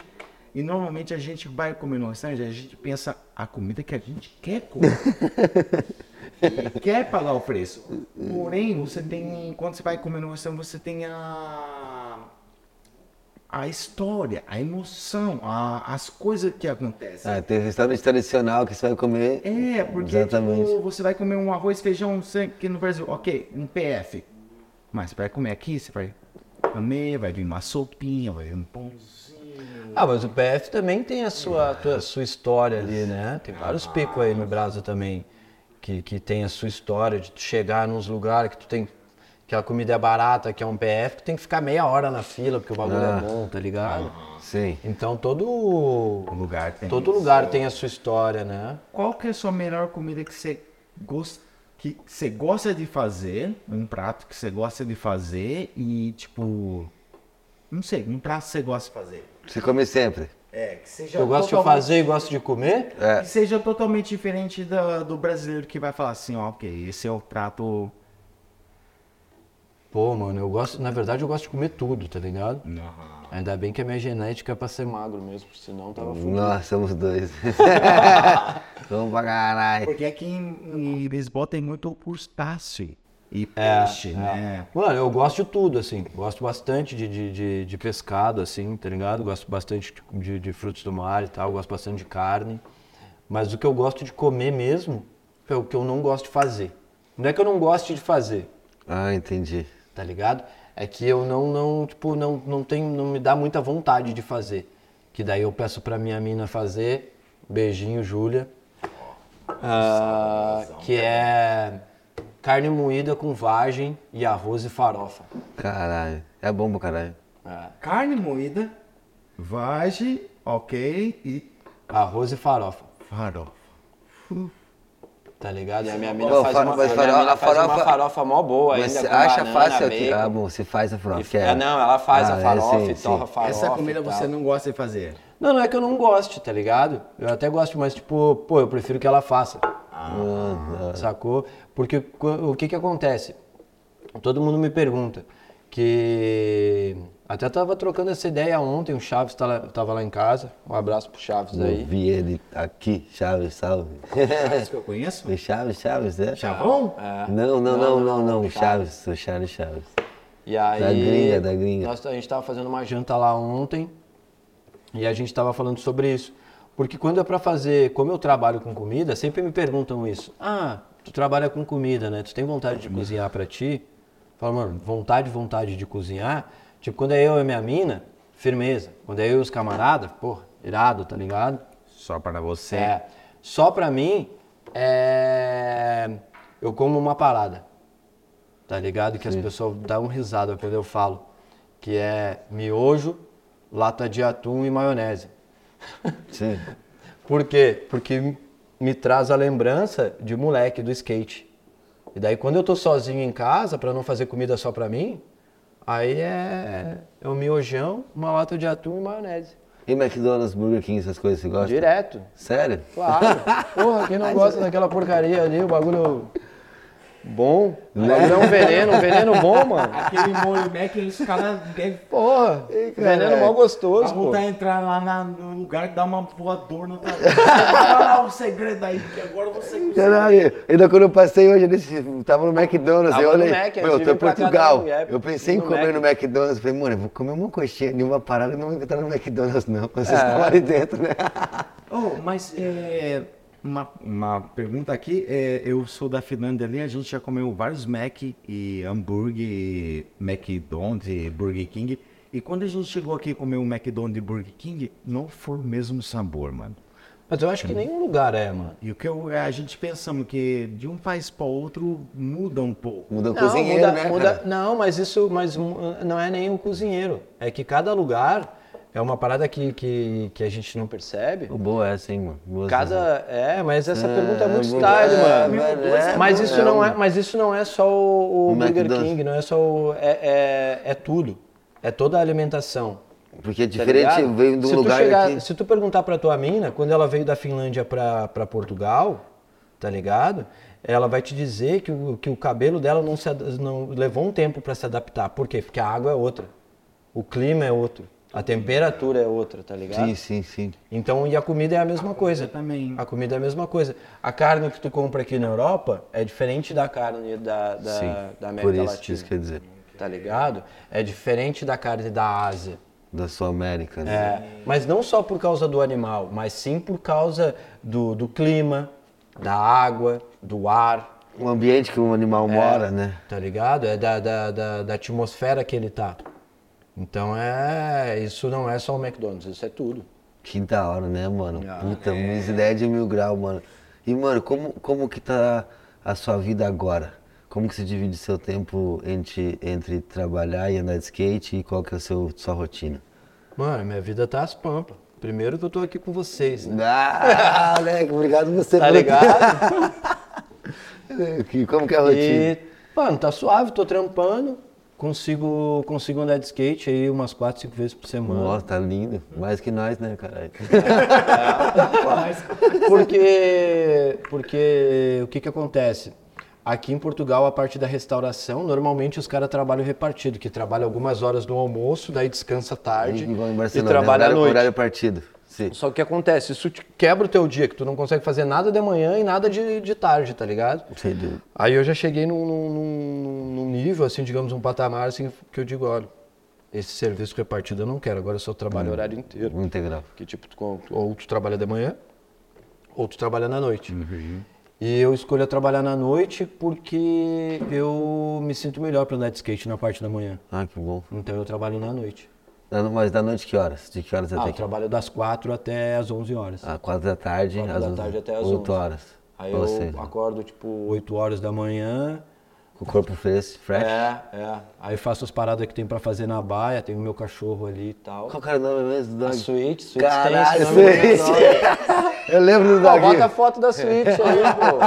e normalmente a gente vai comer no restaurante, a gente pensa a comida que a gente quer comer. *laughs* E quer pagar o preço. Porém, você tem. Quando você vai comer no restaurante, você tem a. A história, a emoção, a- as coisas que acontecem. Ah, tem restaurante tradicional que você vai comer. É, porque tipo, você vai comer um arroz, feijão sei, aqui no Brasil, ok, um PF. Mas você vai comer aqui, você vai comer, vai vir uma sopinha, vai vir um pãozinho. Ah, mas o PF também tem a sua, a sua história ali, né? Tem vários picos aí no Brasil também que, que tem a sua história de tu chegar nos lugares que tu tem que a comida é barata, que é um PF, tu tem que ficar meia hora na fila porque o bagulho Ah. é bom, tá ligado? Sim. Então todo O lugar tem. todo lugar tem a sua história, né? Qual que é a sua melhor comida que você gosta, que você gosta de fazer? Um prato que você gosta de fazer e tipo. Não sei, um prato que você gosta de fazer. Você come sempre. É, que seja Eu gosto de totalmente- fazer e gosto de comer. É. Que seja totalmente diferente da- do brasileiro que vai falar assim, ó, ok, esse é o prato Pô, mano, eu gosto, na verdade eu gosto de comer tudo, tá ligado? Aham. Ainda bem que a minha genética é pra ser magro mesmo, senão tava fudido. Nós somos dois. *laughs* Vamos pra caralho. Porque aqui em, em Lisboa tem muito crustáceo e peixe, né? Mano, eu gosto de tudo, assim. Gosto bastante de, de, de, de pescado, assim, tá ligado? Gosto bastante de, de frutos do mar e tal. Gosto bastante de carne. Mas o que eu gosto de comer mesmo é o que eu não gosto de fazer. Não é que eu não goste de fazer, Ah, entendi. tá ligado? É que eu não, não, tipo, não, não tenho, não me dá muita vontade de fazer. Que daí eu peço pra minha mina fazer, beijinho, Júlia, ah, que é carne moída com vagem e arroz e farofa. Caralho. É bom pra caralho. É, Carne moída, vagem, ok, e arroz e farofa, farofa. tá ligado? E a minha mina Pô, faz, fa- uma, mas a minha faro- mina a faz uma farofa- farofa mó boa Mas ainda você acha banana, fácil aqui? Ah, bom, você faz a E- farofa. que é, não, ela faz Ah, a é, farofa sim, e torra a farofa. Essa comida e você não gosta de fazer? Não, não é que eu não goste, tá ligado? Eu até gosto, mas tipo, pô, eu prefiro que ela faça. Ah, Sacou? Porque qu- o que que acontece? Todo mundo me pergunta que até tava trocando essa ideia ontem, o Chaves tá lá- tava lá em casa. Um abraço pro Chaves Eu aí. vi ele aqui, Chaves, salve. Esse que eu conheço? *laughs* O Chaves, Chaves, é? Chavão? É. Não, não, não, não, não. Chaves, sou Charles Chaves. E aí, Da gringa, da gringa. Nós, a gente tava fazendo uma janta lá ontem e a gente tava falando sobre isso. Porque quando é pra fazer, como eu trabalho com comida, sempre me perguntam isso. Ah, tu trabalha com comida, né? Tu tem vontade de cozinhar pra ti? Fala, mano, vontade, vontade de cozinhar. Tipo, quando é eu e minha mina, firmeza. Quando é eu e os camaradas, porra, irado, tá ligado? Só para você. É. Só pra mim, é... eu como uma parada. Tá ligado? Que as pessoas dão risada quando eu falo. Que é miojo, lata de atum e maionese. Sim. *laughs* Por quê? Porque me traz a lembrança de moleque do skate. E daí quando eu tô sozinho em casa, pra não fazer comida só pra mim, aí é, é o miojão, uma lata de atum e maionese. E McDonald's, Burger King, essas coisas, você gosta? Direto. Sério? Claro. *laughs* Porra, quem não gosta daquela porcaria ali, o bagulho bom. Né? é um veneno, um veneno bom, mano. Aquele molho Mac, os caras devem Porra, veneno mal gostoso, pô. voltar a entrar lá na- no lugar e dar uma voador na tua Fala o segredo aí, que agora você consegue. Ainda quando eu passei hoje, nesse, tava no McDonald's, Tava eu no olhei, Mac, de eu tô em pra Portugal, no Gap, eu pensei em no comer Mac. no McDonald's, falei, mano, eu vou comer uma coxinha de uma parada, não vou entrar no McDonald's não, vocês É. estão ali dentro, né? Oh, mas é, uma, uma pergunta aqui, é, eu sou da Finlândia ali, a gente já comeu vários Mac e hambúrguer, McDonald's e Burger King. E quando a gente chegou aqui e comeu o McDonald's e Burger King, não foi o mesmo sabor, mano. Mas eu acho que nenhum lugar é, mano. E o que eu, a gente pensamos que de um país para outro muda um pouco. Muda o Não, cozinheiro, muda- né, muda- cara? não, mas isso mas, hum, não é nem o cozinheiro. É que cada lugar é uma parada que, que, que a gente não percebe. Ô, Boa essa, hein, mano. Boa essa. Cada. É, mas essa pergunta é muito boa. style, É, mano. velho, é, mas, isso é não um- é, mas isso não é só o, o O Burger McDonald's. King, não é só o. É, é, é tudo. É toda a alimentação. Porque é tá diferente, ligado? veio de um se tu lugar chegar- aqui. Se tu perguntar pra tua mina, quando ela veio da Finlândia pra, pra Portugal, tá ligado? Ela vai te dizer que o, que o cabelo dela não, se, não levou um tempo pra se adaptar. Por quê? Porque a água é outra. O clima é outro. A temperatura é outra, tá ligado? Sim, sim, sim. Então, e a comida é a mesma coisa. também. A comida é a mesma coisa. A carne que tu compra aqui na Europa é diferente da carne da, da, sim. da América Por isso, Latina. isso quer dizer, Tá ligado? É diferente da carne da Ásia. da Sul América, né? É, mas não só por causa do animal, mas sim por causa do, do clima, da água, do ar, O ambiente que o animal mora, né? tá ligado? É da, da, da, da atmosfera que ele tá. Então é. Isso não é só o McDonald's, isso é tudo. Que da hora, né, mano? Ah, Puta, minhas ideias de mil grau, mano. E, mano, como, como que tá a sua vida agora? Como que você divide seu tempo entre, entre trabalhar e andar de skate e qual que é a seu, sua rotina? Mano, minha vida tá às pampas. Primeiro que eu tô aqui com vocês, né? Ah, *laughs* moleque, obrigado você. Tá ligado? *laughs* Como que é a rotina? E, mano, tá suave, tô trampando. Consigo, consigo andar de skate aí umas 4, 5 vezes por semana. Nossa, tá lindo. Mais que nós, né, caralho? *laughs* Porque, porque o que que acontece? Aqui em Portugal, a parte da restauração, normalmente os caras trabalham repartido, que trabalha algumas horas no almoço, daí descansa tarde e Barcelona, trabalha à horário, noite. horário partido. Sim. Só que o que acontece? Isso te quebra o teu dia, que tu não consegue fazer nada de manhã e nada de, de tarde, tá ligado? Dúvida. Aí eu já cheguei num, num- num- nível, assim, digamos, um patamar, assim, que eu digo, olha, esse serviço repartido eu não quero, agora eu só trabalho horário inteiro. Integral. Que tipo, tu, ou tu trabalha de manhã, ou tu trabalha na noite. E eu escolho trabalhar na noite porque eu me sinto melhor para andar de skate na parte da manhã. Ah, que bom. Então eu trabalho na noite. Da- Mas da noite que horas? De que horas Ah, até eu que? trabalho das 4 até as 11 horas. Ah, quatro da tarde, Quatro às da tarde até às 8 11. horas. Aí Pra eu você. acordo tipo 8 horas da manhã. Com o corpo fresco, fresh. É, é. Aí faço as paradas que tem pra fazer na baia, tem o meu cachorro ali e tal. Qual que era o nome mesmo do A dog? suíte, suíte Caralho, Stance, o nome do Suíte. *laughs* Eu lembro do Pô, dog. bota a foto da suíte aí, *laughs* pô.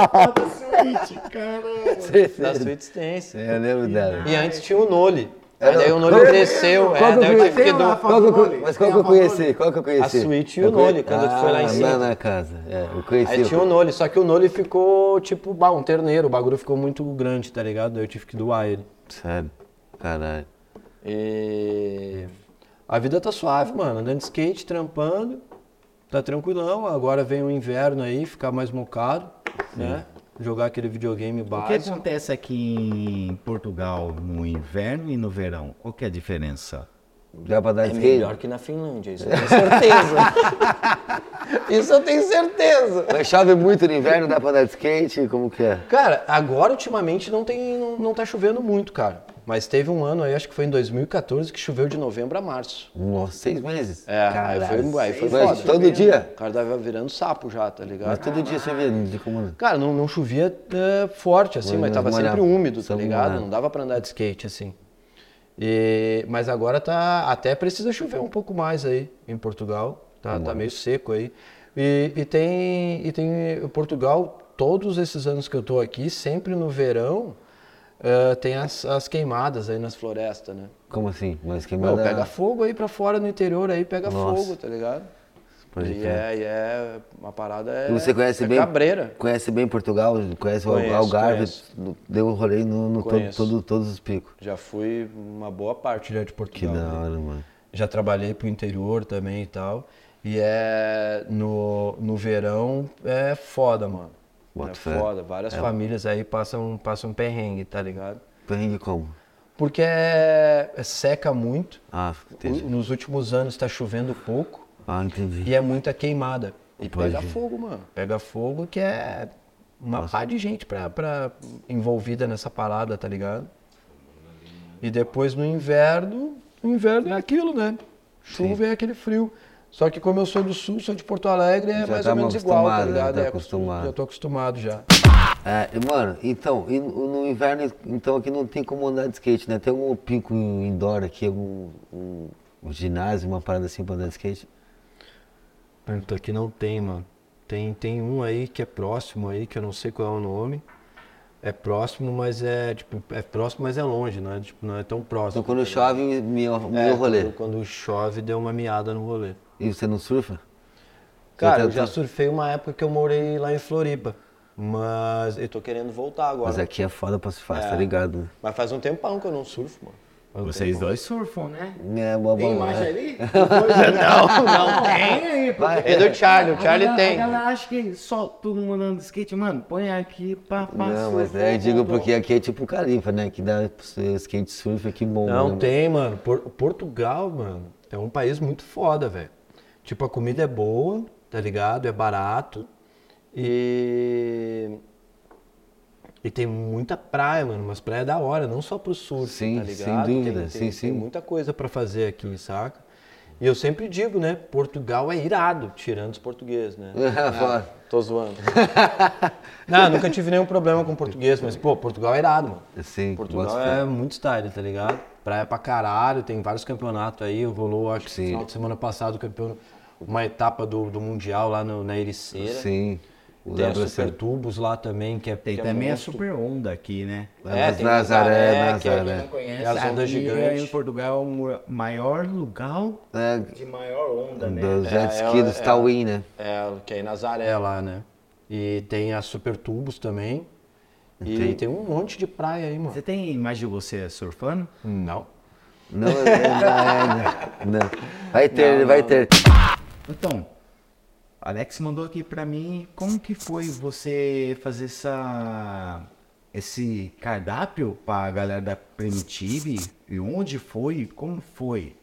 Da suíte Stance. É, Eu lembro dela. E antes tinha o Noli. Aí daí o Noli cresceu, qual é, que eu daí eu tive conheci? que do... Qual que eu conhe- Mas qual que eu conheci? Qual que eu conheci? A suíte e o Noli, quando tu foi lá em Ah, cima. Na, na casa, é, eu conheci. Aí tinha o Noli, só que o Noli ficou tipo, um terneiro, o bagulho ficou muito grande, tá ligado? Daí eu tive que doar ele. Sério, caralho. E a vida tá suave, mano. Andando de skate, trampando, tá tranquilão. Agora vem o inverno aí, ficar mais mocado, né? Jogar aquele videogame O que básico. acontece aqui em Portugal no inverno e no verão? Qual que é a diferença? Já pra dar É skate? melhor que na Finlândia, isso eu tenho certeza. *laughs* isso eu tenho certeza. Mas chove muito no inverno, dá pra dar de skate? Como que é? Cara, agora ultimamente não tem, não, não tá chovendo muito, cara. Mas teve um ano aí, acho que foi em 2014, que choveu de novembro a março. Nossa, seis meses? É, aí foi, aí foi foda. todo dia? O cara tava virando sapo já, tá ligado? Mas todo dia chovia, não sei como... Cara, não, não chovia é, forte, assim, Mas mas tava sempre úmido, tá ligado? molhava. Não dava pra andar de skate, assim. E- mas agora tá. Até precisa chover um pouco mais aí em Portugal. Tá, tá meio seco aí. E, e tem. E tem. Portugal, todos esses anos que eu tô aqui, sempre no verão, eh, tem as, as queimadas aí nas florestas, né? Como assim? Mas queimada... pega fogo aí pra fora no interior aí, pega Nossa. fogo, tá ligado? Pode E é, e é uma parada. É, você conhece é bem? cabreira. Conhece bem Portugal? Conhece Conheço, o Algarve? conheço. Deu um rolê no, no todo, todo- todos os picos. Já fui uma boa parte já de Que Portugal. da né? hora, mano. Já trabalhei pro interior também e tal. E é no, no verão é foda, mano. Bota é foda. Várias famílias aí passam, passam perrengue, tá ligado? Perrengue como? Porque é, é seca muito. Ah, entendi. Nos últimos anos tá chovendo pouco Ah, entendi. e é muita queimada. E Pode pega fogo, mano. Pega fogo que é uma pá de gente pra, pra, envolvida nessa parada, tá ligado? E depois no inverno, o inverno é aquilo, né? Chuva é aquele frio. Só que como eu sou do sul, sou de Porto Alegre, é Já mais tá ou menos igual, tá acostumado, né? ligado? Tá É, acostumado. Já tô acostumado já. É, mano, então, e no no inverno, então aqui não tem como andar de skate, né? Tem algum pico indoor aqui, algum um, um ginásio, uma parada assim pra andar de skate? Pergunta aqui não tem, mano. Tem, tem um aí que é próximo aí, que eu não sei qual é o nome. É próximo, mas é tipo, é próximo, mas é longe, não é, tipo, não é tão próximo. Então quando chove, me É, o rolê. Quando, quando chove, deu uma miada no rolê. E você não surfa? Cara, eu já surfei uma época que eu morei lá em Floripa. Mas eu tô querendo voltar agora. Mas aqui é foda pra surfar, É. tá ligado? Mas faz um tempão que eu não surfo, mano. Faz um Vocês tempão. dois surfam, né? É, boa, Tem boa, imagem é. ali? *laughs* Não, não. Tem aí. É do Charlie, o Charlie A tem. galera acha que só todo mundo de skate, mano, põe aqui, pá, pá, Não, mas é, eu digo volta. porque aqui é tipo Califa, né? Que dá skate surf aqui bom. Não né? tem, mano. Por- Portugal, mano, é um país muito foda, velho. Tipo, a comida é boa, tá ligado? É barato. E. E tem muita praia, mano. Umas praias da hora, não só pro surf, Sim, tá sem ligado? Tem- dúvida, tem, sim, tem sim. muita coisa pra fazer aqui, saca? E eu sempre digo, né? Portugal é irado, tirando os portugueses, né? *laughs* Foda. Tô zoando. *laughs* não, nunca tive nenhum problema com português, mas, pô, Portugal é irado, mano. Sim, Portugal é muito style, tá ligado? Praia pra caralho, tem vários campeonatos aí. Rolou, acho que final de semana passado, campeão, uma etapa do, do Mundial lá no- na Ericeira. Sim. O Tem a. Super Tubos lá também, que é Tem que é também a monstro. super onda aqui, né? É, tem Nazaré, Nazaré, que é-. Conhece É as ondas gigantes. Em Portugal é o maior lugar É, de maior onda, né? do jet É, ski, é, dos é. Tawin, né? É, que é em Nazaré lá, né? E tem a Super Tubos também. E tem um monte de praia aí, mano. Você tem imagem de você surfando? Não. Não, é, não, não, não. Vai ter, vai ter. Então, Alex mandou aqui pra mim como que foi você fazer essa esse cardápio pra galera da Primitive e onde foi, como foi?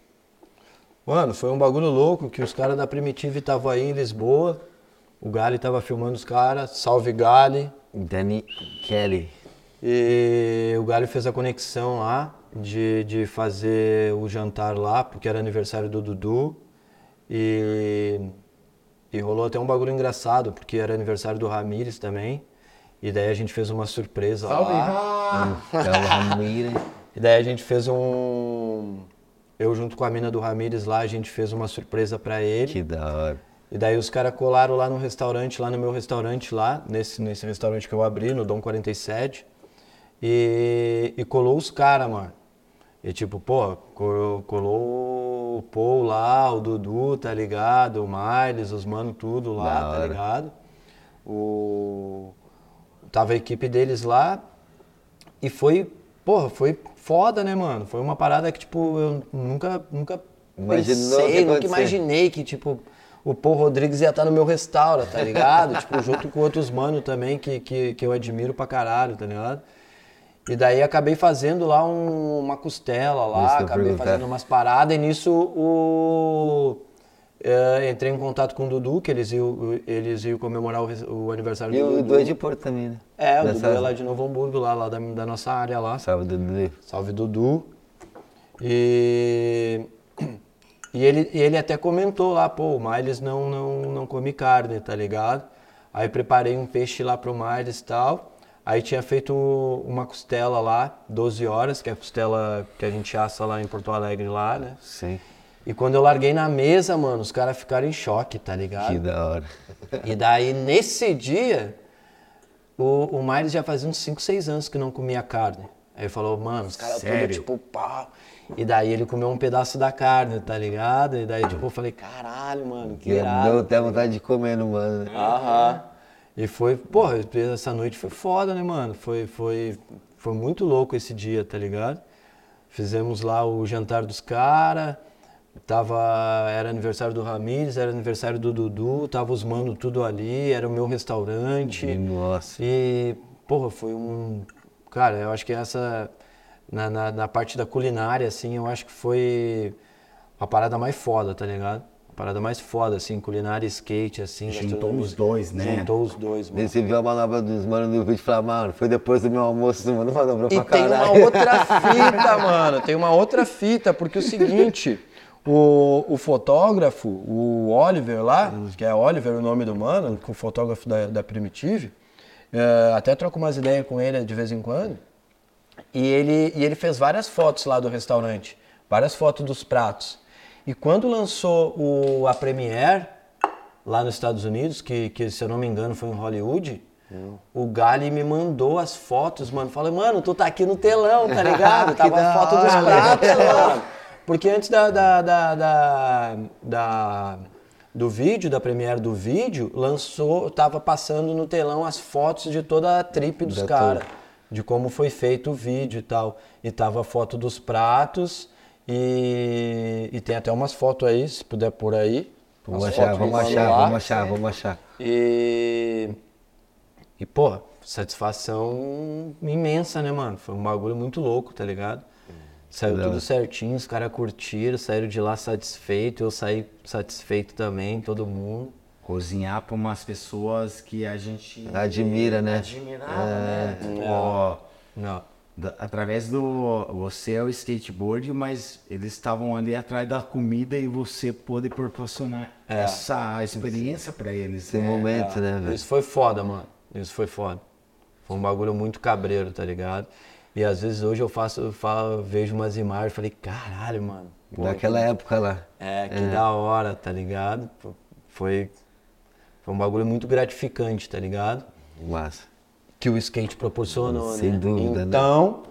Mano, foi um bagulho louco que os caras da Primitive estavam aí em Lisboa. O Gali tava filmando os caras. Salve Gali. Danny Kelly. E o Gali fez a conexão lá de, de fazer o jantar lá, porque era aniversário do Dudu. E, e rolou até um bagulho engraçado, porque era aniversário do Ramires também. E daí a gente fez uma surpresa lá. Então, Ramírez. E daí a gente fez um. Eu junto com a mina do Ramires lá, a gente fez uma surpresa pra ele. Que da hora. E daí os caras colaram lá no restaurante, lá no meu restaurante lá, nesse, nesse restaurante que eu abri, no Dom 47. E, e colou os caras, mano. E tipo, pô, colou, colou o Paul lá, o Dudu, tá ligado? O Miles, os mano tudo Da lá, tá hora. ligado? O... Tava a equipe deles lá. E foi, porra, foi foda, né, mano? Foi uma parada que, tipo, eu nunca, nunca Imaginou pensei, que nunca imaginei que, tipo, o Paul Rodrigues ia estar no meu restaurant, tá ligado? tipo, junto com outros mano também que, que, que eu admiro pra caralho, tá ligado? E daí acabei fazendo lá um- uma costela Isso lá, ia acabei fazendo umas paradas e nisso o... eh, entrei em contato com o Dudu, que eles iam, eles iam comemorar o, o aniversário E do o Dudu. Dudu é de Porto também, né? É, o Dudu é lá de Novo Hamburgo, lá, lá da, da nossa área lá. Salve, Dudu. Salve Dudu. E, e, ele, ele até comentou lá, pô, o Miles não, não, não come carne, tá ligado? Aí preparei um peixe lá pro Miles e tal. Aí tinha feito uma costela lá, 12 horas, que é a costela que a gente assa lá em Porto Alegre lá, né? Sim. E quando eu larguei na mesa, mano, os caras ficaram em choque, tá ligado? Que da hora. E daí, nesse dia, o, o Miles já fazia uns 5, 6 anos que não comia carne. Aí falou, mano, os caras tudo Sério? tipo, pau. E daí ele comeu um pedaço da carne, tá ligado? E daí, tipo, eu falei, caralho, mano, que irado. deu até vontade de comer no mano. né? Aham. E foi, porra, essa noite foi foda, né, mano? Foi, foi, foi muito louco esse dia, tá ligado? Fizemos lá o jantar dos caras. Tava, era aniversário do Ramires, era aniversário do Dudu, tava os mano tudo ali, era o meu restaurante. Nossa. E, porra, foi um. Cara, eu acho que essa. Na, na, na parte da culinária, assim, eu acho que foi a parada mais foda, tá ligado? A parada mais foda, assim, culinária e skate, assim. Juntou os dois, né? Juntou os dois, mano. Você viu a manobra dos manos no vídeo e falou, mano, foi depois do meu almoço, mano manobrou E pra tem caralho. uma outra fita, *laughs* mano. Tem uma outra fita, porque é o seguinte, o, o fotógrafo, o Oliver lá, que é Oliver o nome do mano, que é o fotógrafo da, da Primitive, é, até troco umas ideias com ele de vez em quando. E ele, e ele fez várias fotos lá do restaurante, várias fotos dos pratos. E quando lançou o, a Premiere, lá nos Estados Unidos, que, que se eu não me engano foi em Hollywood, o Gali me mandou as fotos, mano. Falei, mano, tu tá aqui no telão, tá ligado? *laughs* Tava a foto dos pratos, mano. Porque antes da, da, da, da, da- do vídeo, da premiere do vídeo, lançou, tava passando no telão as fotos de toda a trip dos caras. De como foi feito o vídeo e tal. E tava a foto dos pratos e, e tem até umas fotos aí, se puder por aí. Vamos achar, vamos achar, lá. vamos achar, vamos achar. E, e, pô, satisfação imensa, né, mano? Foi um bagulho muito louco, tá ligado? Saiu Da tudo certinho, os caras curtiram, saíram de lá satisfeito, eu saí satisfeito também, todo mundo. Cozinhar para umas pessoas que a gente Admira, né? Admirava, né? Ó, Não. da- através do você é o skateboard, mas eles estavam ali atrás da comida e você pôde proporcionar essa experiência para eles. Esse né? momento, né, velho? Isso foi foda, mano. Isso foi foda. Foi um bagulho muito cabreiro, tá ligado? E às vezes hoje eu faço, eu falo, vejo umas imagens e falei, caralho, mano. pô, Daquela época lá. É, que da hora, tá ligado? Foi, foi um bagulho muito gratificante, tá ligado? Massa. Que o skate proporcionou, Sem né? dúvida, né? Então,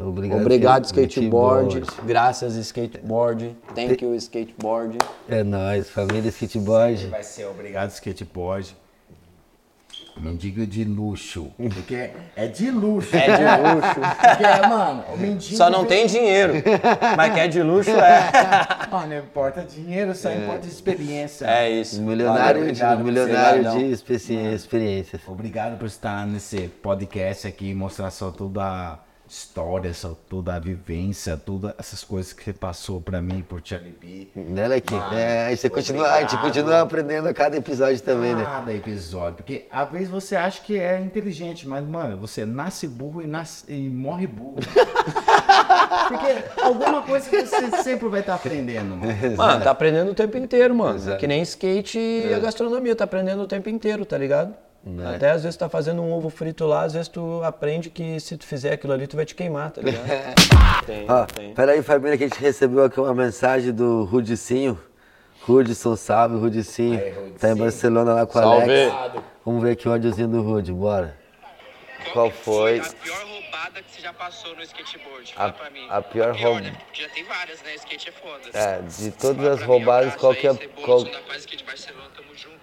Obrigado, obrigado skate- skateboard, graças skateboard, thank you skateboard. É nóis, família skateboard. Vai ser obrigado skateboard. Mendigo de luxo. Porque é de luxo. É de luxo. *laughs* Porque, é, mano, o mendigo. Só não tem dinheiro. Mas que é de luxo é. *laughs* Mano, não importa dinheiro, só importa experiência. É isso. Milionário, Valeu, obrigado, milionário de experiência- experiências. Obrigado por estar nesse podcast aqui, mostrar só toda a história, só toda a vivência, todas essas coisas que você passou pra mim, por Charlie B. Né, Leque? É, a gente, continua, a gente continua aprendendo a cada episódio também, né? Cada episódio. Porque às vezes você acha que é inteligente, mas, mano, você nasce burro e, nasce, e morre burro. *laughs* Porque alguma coisa que você sempre vai estar aprendendo, mano. Mano, tá aprendendo o tempo inteiro, mano. Que nem skate e a gastronomia, tá aprendendo o tempo inteiro, tá ligado? Até às vezes tá fazendo um ovo frito lá, às vezes tu aprende que se tu fizer aquilo ali, tu vai te queimar, tá ligado? *laughs* tem, Ó, tem. peraí, família, que a gente recebeu aqui uma mensagem do Rudicinho. Rudson, salve, Rudicinho. Aí, Rudicinho. Tá em Barcelona lá com o. Alex. Vamos ver aqui o áudiozinho do Rude, bora. Qual foi? a pior roubada que você já passou no skateboard? A- Fala pra mim. a pior roub- né? Porque já tem várias, né? Skate é foda. É, de todas Fala as mim, roubadas, qual que é. Qual... sou da Paz Skate Barcelona, tamo junto.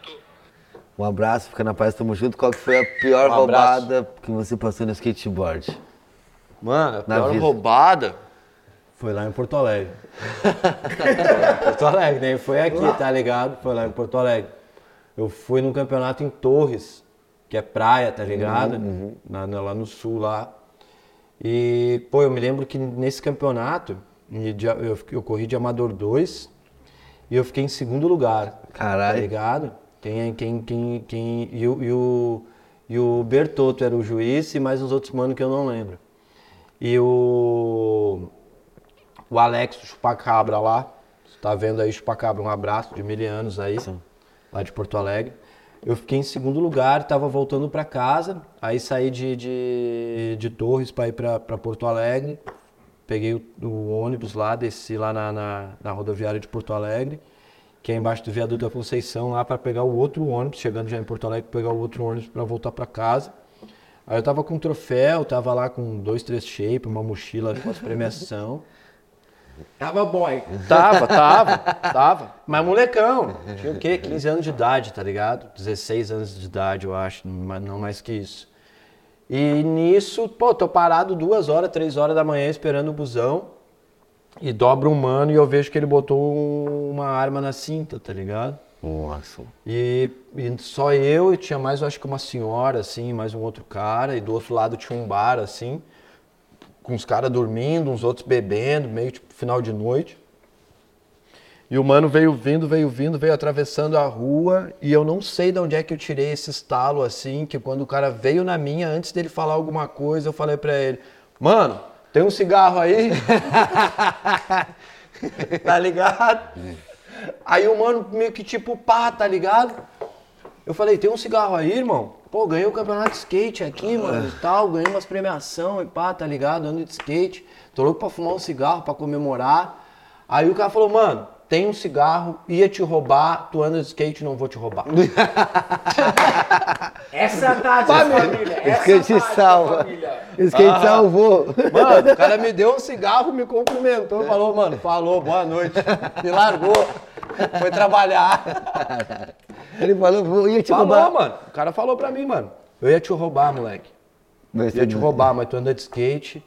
Um abraço, fica na paz, tamo junto. Qual que foi a pior Um roubada que você passou no skateboard? Mano, a Na pior vida. roubada foi lá em Porto Alegre. *laughs* Porto Alegre, nem foi aqui, tá ligado? Foi lá em Porto Alegre. Eu fui num campeonato em Torres, que é praia, tá ligado? Na- na- lá no sul, lá. E, pô, eu me lembro que nesse campeonato, eu, eu corri de Amador 2 e eu fiquei em segundo lugar. Caralho. Tá ligado? Quem, quem, quem, quem, e, o, e, o, e o Bertotto era o juiz e mais uns outros manos que eu não lembro. E o, o Alex, o Chupacabra lá, você tá vendo aí Chupacabra, um abraço de mil anos aí, lá de Porto Alegre. Eu fiquei em segundo lugar, tava voltando para casa, aí saí de, de, de Torres para ir para Porto Alegre, peguei o, o ônibus lá, desci lá na, na, na rodoviária de Porto Alegre, que é embaixo do viaduto da Conceição, lá para pegar o outro ônibus, chegando já em Porto Alegre, pegar o outro ônibus para voltar para casa. Aí eu tava com um troféu, tava lá com dois, três shape, uma mochila com as premiação. *laughs* Tava boy. Tava, tava, *laughs* tava. Mas molecão, tinha o quê? 15 anos de idade, tá ligado? 16 anos de idade, eu acho, mas não mais que isso. E nisso, pô, tô parado duas horas, três horas da manhã esperando o busão. E dobra um mano e eu vejo que ele botou uma arma na cinta, tá ligado? Nossa. E, e só eu e tinha mais, eu acho que uma senhora, assim, mais um outro cara. E do outro lado tinha um bar, assim, com os caras dormindo, uns outros bebendo, meio tipo final de noite. E o mano veio vindo, veio vindo, veio atravessando a rua. E eu não sei de onde é que eu tirei esse estalo, assim, que quando o cara veio na minha, antes dele falar alguma coisa, eu falei pra ele, mano, tem um cigarro aí? *laughs* tá ligado? Aí o mano meio que tipo, pá, tá ligado? Eu falei, tem um cigarro aí, irmão? Pô, ganhei o campeonato de skate aqui, mano, e tal, ganhei umas premiação e pá, tá ligado? Ando de skate. Tô louco pra fumar um cigarro, pra comemorar. Aí o cara falou, mano, tem um cigarro, ia te roubar, tu anda de skate, não vou te roubar. *laughs* Essa é a tática, família. Essa é Skate tática, salva. família. Skate salvou. Mano, o cara me deu um cigarro, me cumprimentou, falou, mano, falou, boa noite. Me largou, foi trabalhar. Ele falou, vou ia te Falou, roubar. mano. O cara falou pra mim, mano. Eu ia te roubar, moleque. Mas Ia te roubar, mas tu anda de skate,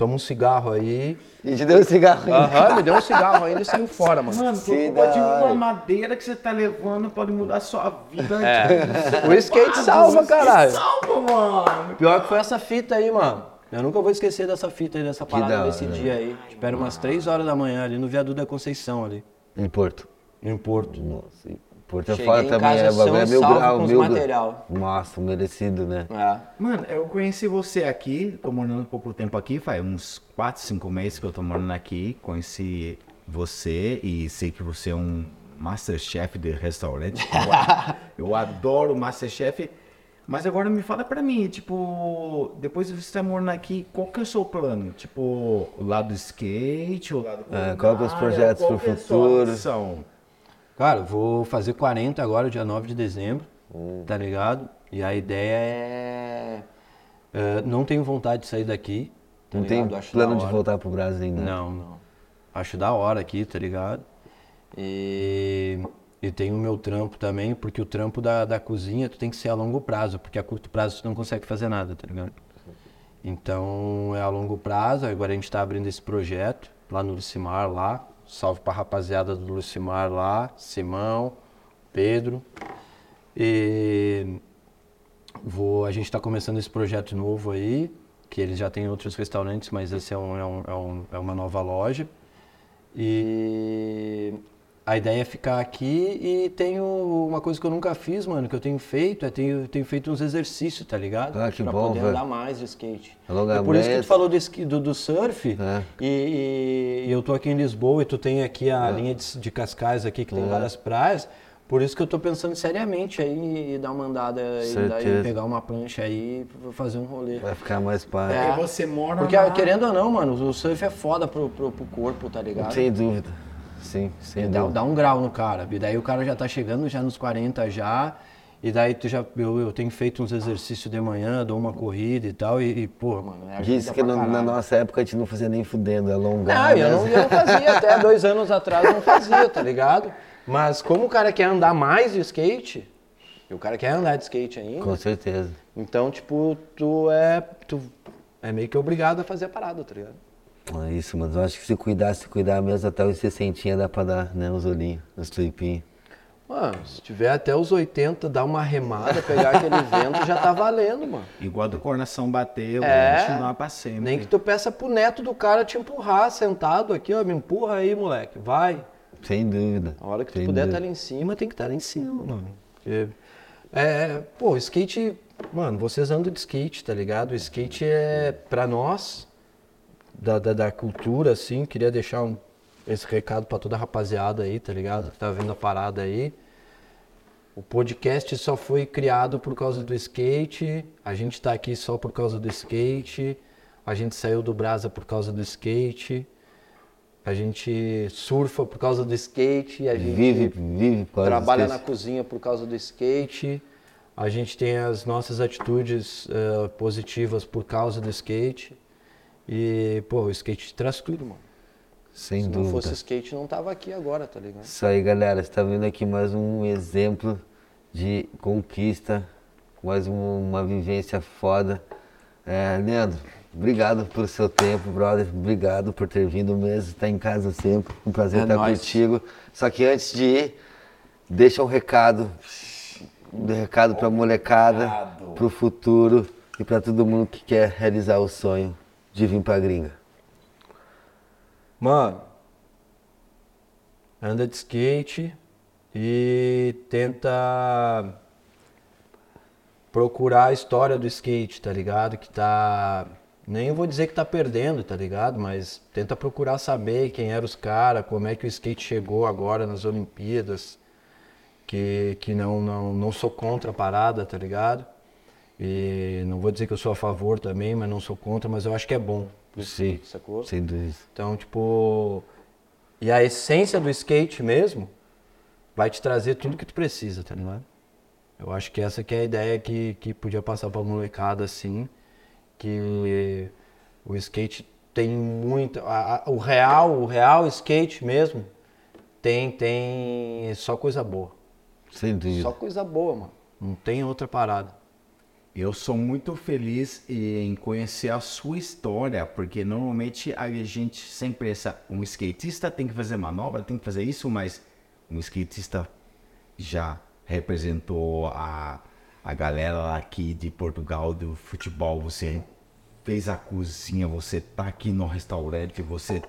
toma um cigarro aí. E te deu um cigarro aí. Aham, me deu um cigarro ainda e saiu fora, mano. Mano, culpa de uma madeira que você tá levando pode mudar a sua vida. O skate salva, caralho. Salva, mano. Pior que foi essa fita aí, mano. Eu nunca vou esquecer dessa fita aí, dessa da parada hora, desse né? dia aí. Tipo, era umas 3 horas da manhã ali no viaduto da Conceição ali, Em Porto. em Porto. Nossa, é Cheguei fora também, é bagulho, é são mil salvo grau, com os mil grau. material. Nossa, merecido, né? É. Mano, eu conheci você aqui, tô morando pouco tempo aqui, faz uns 4, 5 meses que eu tô morando aqui. Conheci você e sei que você é um masterchef de restaurante. Eu, *laughs* eu adoro Masterchef. Mas agora me fala pra mim, tipo, depois de você estar morando aqui, qual que é o seu plano? Tipo, o lado do skate, o lado É, qual que é os projetos qual pro que é a sua futuro? ambição? Cara, vou fazer 40 agora, dia 9 de dezembro, Hum. tá ligado? E a ideia é... é, não tenho vontade de sair daqui, tá Não tem ligado? Acho plano de voltar pro Brasil ainda? Não, não. Acho da hora aqui, tá ligado? E E tem o meu trampo também, porque o trampo da, da cozinha tu tem que ser a longo prazo, porque a curto prazo tu não consegue fazer nada, tá ligado? Então é a longo prazo, agora a gente tá abrindo esse projeto lá no Lucimar, lá. Salve pra rapaziada do Lucimar lá, Simão, Pedro. E vou, a gente está começando esse projeto novo aí, que eles já têm outros restaurantes, mas esse é, um, é, um, é, um, é uma nova loja. E a ideia é ficar aqui e tenho uma coisa que eu nunca fiz, mano, que eu tenho feito, é tenho, tenho feito uns exercícios, tá ligado? Ah, que pra bom, poder velho. andar mais de skate. Alongamento. É por isso que tu falou do, esqui- do, do surf É. e, e eu tô aqui em Lisboa e tu tem aqui a linha de, de Cascais aqui que tem É. várias praias. Por isso que eu tô pensando seriamente aí e dar uma andada e daí pegar uma prancha aí e fazer um rolê. Vai ficar mais pá. É. E você mora Porque lá. querendo ou não, mano, o surf é foda pro, pro, pro corpo, tá ligado? Sem dúvida. Sim, sem Dá, dá um grau no cara. E daí o cara já tá chegando já nos 40 já. E daí tu já, eu, eu tenho feito uns exercícios de manhã, dou uma corrida e tal. E, e, pô, mano, é Disse que no- na nossa época a gente não fazia nem fudendo, é alongar. Não, eu né? não, eu não fazia, *laughs* até dois anos atrás eu não fazia, tá ligado? Mas como o cara quer andar mais de skate, e o cara quer andar de skate ainda, Com certeza. então, tipo, tu é. Tu é meio que obrigado a fazer a parada, tá ligado? É isso, mas eu acho que se cuidar, se cuidar mesmo, até os 60 dá pra dar, né? Os olhinhos, os tripinhos. Mano, se tiver até os 80, dar uma remada, pegar aquele *laughs* vento, já tá valendo, mano. Igual do coração bateu, É. vai continuar pra sempre. Nem que tu peça pro neto do cara te empurrar, sentado aqui, ó, me empurra aí, moleque, vai. Sem dúvida. A hora que tu puder estar dúvida. ali em cima, tem que estar ali em cima, mano. Porque, é, pô, skate, mano, vocês andam de skate, tá ligado? O skate é, pra nós, da, da, da cultura, assim, queria deixar um- esse recado pra toda a rapaziada aí, tá ligado? Que tá vendo a parada aí. O podcast só foi criado por causa do skate, a gente tá aqui só por causa do skate, a gente saiu do Brasa por causa do skate, a gente surfa por causa do skate, a gente Vive, vive trabalha na cozinha por causa do skate, a gente tem as nossas atitudes eh, positivas por causa do skate. E, pô, o skate traz tudo, mano. Sem Se não dúvida. fosse skate, não tava aqui agora, tá ligado? Isso aí, galera. Você tá vendo aqui mais um exemplo de conquista, mais um- uma vivência foda. É, Leandro, obrigado pelo seu tempo, brother. Obrigado por ter vindo mesmo. Tá em casa sempre. Um prazer É estar nóis. contigo. Só que antes de ir, deixa um recado. Um recado pra molecada, pro futuro e pra todo mundo que quer realizar o sonho de vir pra gringa. Mano, anda de skate e tenta procurar a história do skate, tá ligado? Que tá. Nem vou dizer que tá perdendo, tá ligado? Mas tenta procurar saber quem eram os caras, como é que o skate chegou agora nas Olimpíadas. Que, que não, não, não sou contra a parada, tá ligado? E não vou dizer que eu sou a favor também, mas não sou contra, mas eu acho que é bom. Sim, sacou? sem dúvida. Então, tipo. E a essência do skate mesmo vai te trazer tudo que tu precisa, tá ligado? Eu acho que essa que é a ideia que, que podia passar pra molecada, assim. Que o skate tem muito. a- a- o real, o real skate mesmo tem, tem só coisa boa. Sem dúvida. Só coisa boa, mano. Não tem outra parada. Eu sou muito feliz em conhecer a sua história, porque normalmente a gente sempre pensa, um skatista tem que fazer manobra, tem que fazer isso, mas um skatista já representou a, a galera aqui de Portugal do futebol, você fez a cozinha, você tá aqui no restaurante, você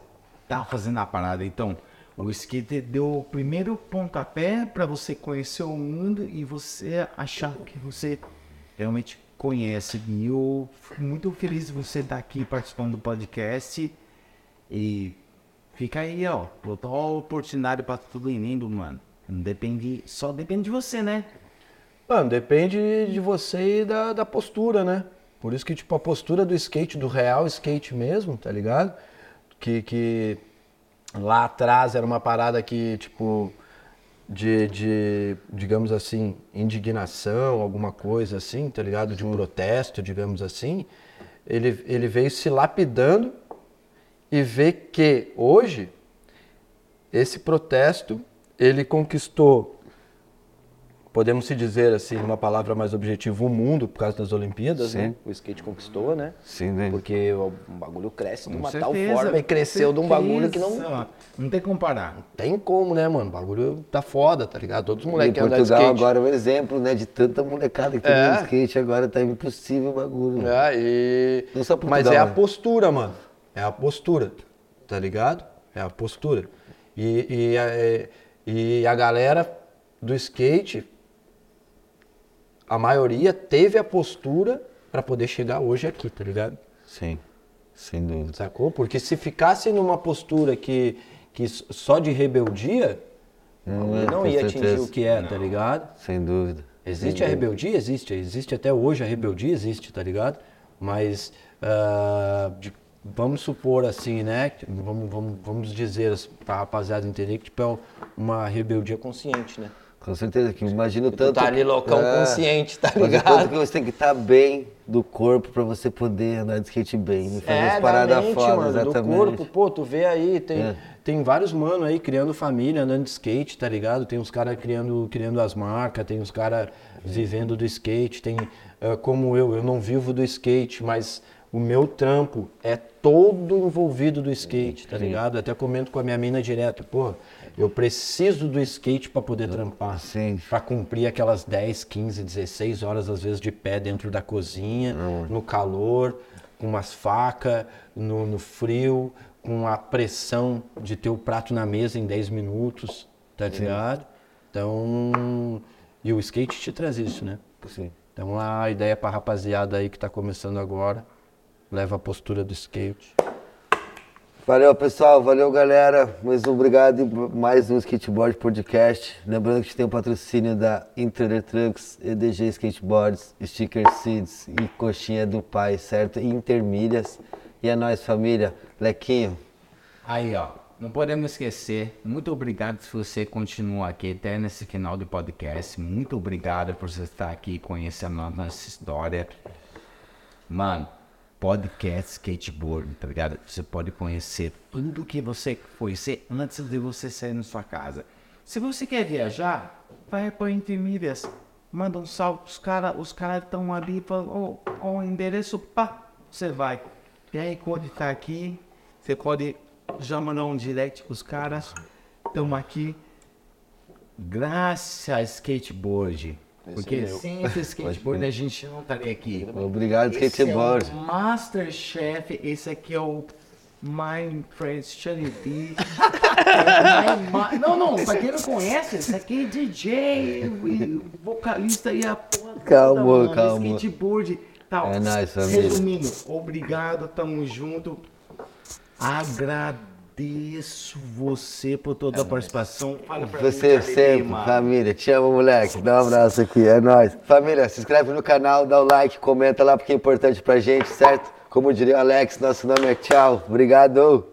tá fazendo a parada, então o skate deu o primeiro pontapé para você conhecer o mundo e você achar que você realmente conhece. E eu fico muito feliz de você estar aqui participando do podcast. E fica aí, ó. Botou a oportunidade para tudo lindo, mano. Não depende, só depende de você, né? Mano, depende de você e da, da postura, né? Por isso que, tipo, a postura do skate, do real skate mesmo, tá ligado? Que, que lá atrás era uma parada que, tipo, de, de, digamos assim, indignação, alguma coisa assim, tá ligado? De protesto, digamos assim. Ele, ele veio se lapidando e vê que hoje esse protesto ele conquistou podemos se dizer assim, uma palavra mais objetiva, o mundo por causa das Olimpíadas, Sim. né? O skate conquistou, né? Sim, né? Porque o bagulho cresce de uma tal certeza, forma e cresceu de um bagulho que não. Não tem como comparar. tem como, né, mano? O bagulho tá foda, tá ligado? Todos os Em moleques andam de Portugal skate. agora é um exemplo, né, de tanta molecada que tem É. no skate, agora tá impossível o bagulho. É, e... Não só Portugal, Mas é a né? postura, mano. É a postura, tá ligado? É a postura. E, e, a, e a galera do skate, a maioria teve a postura pra poder chegar hoje aqui, tá ligado? Sim, sem dúvida. Sacou? Porque se ficasse numa postura que, que só de rebeldia, Não, é, não ia atingir certeza. o que é, tá ligado? Sem dúvida. Existe a rebeldia? Existe. Existe até hoje a rebeldia, existe, tá ligado? Mas ah, de- vamos supor assim, né? Vamos, vamos, vamos dizer assim, pra rapaziada entender que tipo, é uma rebeldia consciente, né? Com certeza, que imagina o Tu tanto... tá ali loucão É, consciente, tá ligado? tanto que você tem que estar bem do corpo pra você poder andar de skate bem. E fazer É, as da paradas foda, mano, exatamente. do corpo. Pô, tu vê aí, tem, É. tem vários mano aí criando família, andando de skate, tá ligado? Tem uns caras criando, criando as marcas, tem uns caras vivendo do skate, tem ah, como eu, eu não vivo do skate, mas o meu trampo é todo envolvido do skate, tá ligado? Até comento com a minha mina direto, pô, eu preciso do skate pra poder trampar. Sim. Pra cumprir aquelas 10, 15, 16 horas, às vezes, de pé dentro da cozinha, no calor, com umas facas, no, no frio, com a pressão de ter o prato na mesa em 10 minutos, tá ligado? Então, e o skate te traz isso, né? Sim. Então a ideia pra rapaziada aí que tá começando agora, leva a postura do skate. Valeu, pessoal. Valeu, galera. Mais um obrigado e mais um Skateboard Podcast. Lembrando que a gente tem o patrocínio da Intrader Trucks, EDG Skateboards, Sticker Seeds e Coxinha do Pai, certo? E Intermilhas. E é nóis, família. Lequinho, Aí, ó, não podemos esquecer. Muito obrigado se você continua aqui até nesse final do podcast. Muito obrigado por você estar aqui conhecendo a nossa história. Mano, podcast skateboard, tá ligado? Você pode conhecer tudo que você ser antes de você sair na sua casa. Se você quer viajar, vai para Intermídias. Manda um salve pros caras, os caras estão ali, falam, ó, o endereço, pá, você vai. E aí, quando tá aqui, você pode já mandar um direct pros caras. Estamos aqui graças a skateboard. Porque sem esse skateboard a gente não estaria aqui. obrigado, Esse Skateboard. é o Masterchef, esse aqui é o My B. *laughs* É não, não, pra quem não conhece, esse aqui é DJ, vocalista e a porra Calma, calma. Skateboard. Tal. É família. Resumindo, obrigado, tamo junto. Agradeço você por toda a participação. Fala pra mim, Você B, sempre, mano. família. Te amo, moleque. Dá um abraço aqui, é nóis. Família, se inscreve no canal, dá o like, comenta lá porque é importante pra gente, certo? Como diria o Alex, nosso nome é tchau. Obrigado.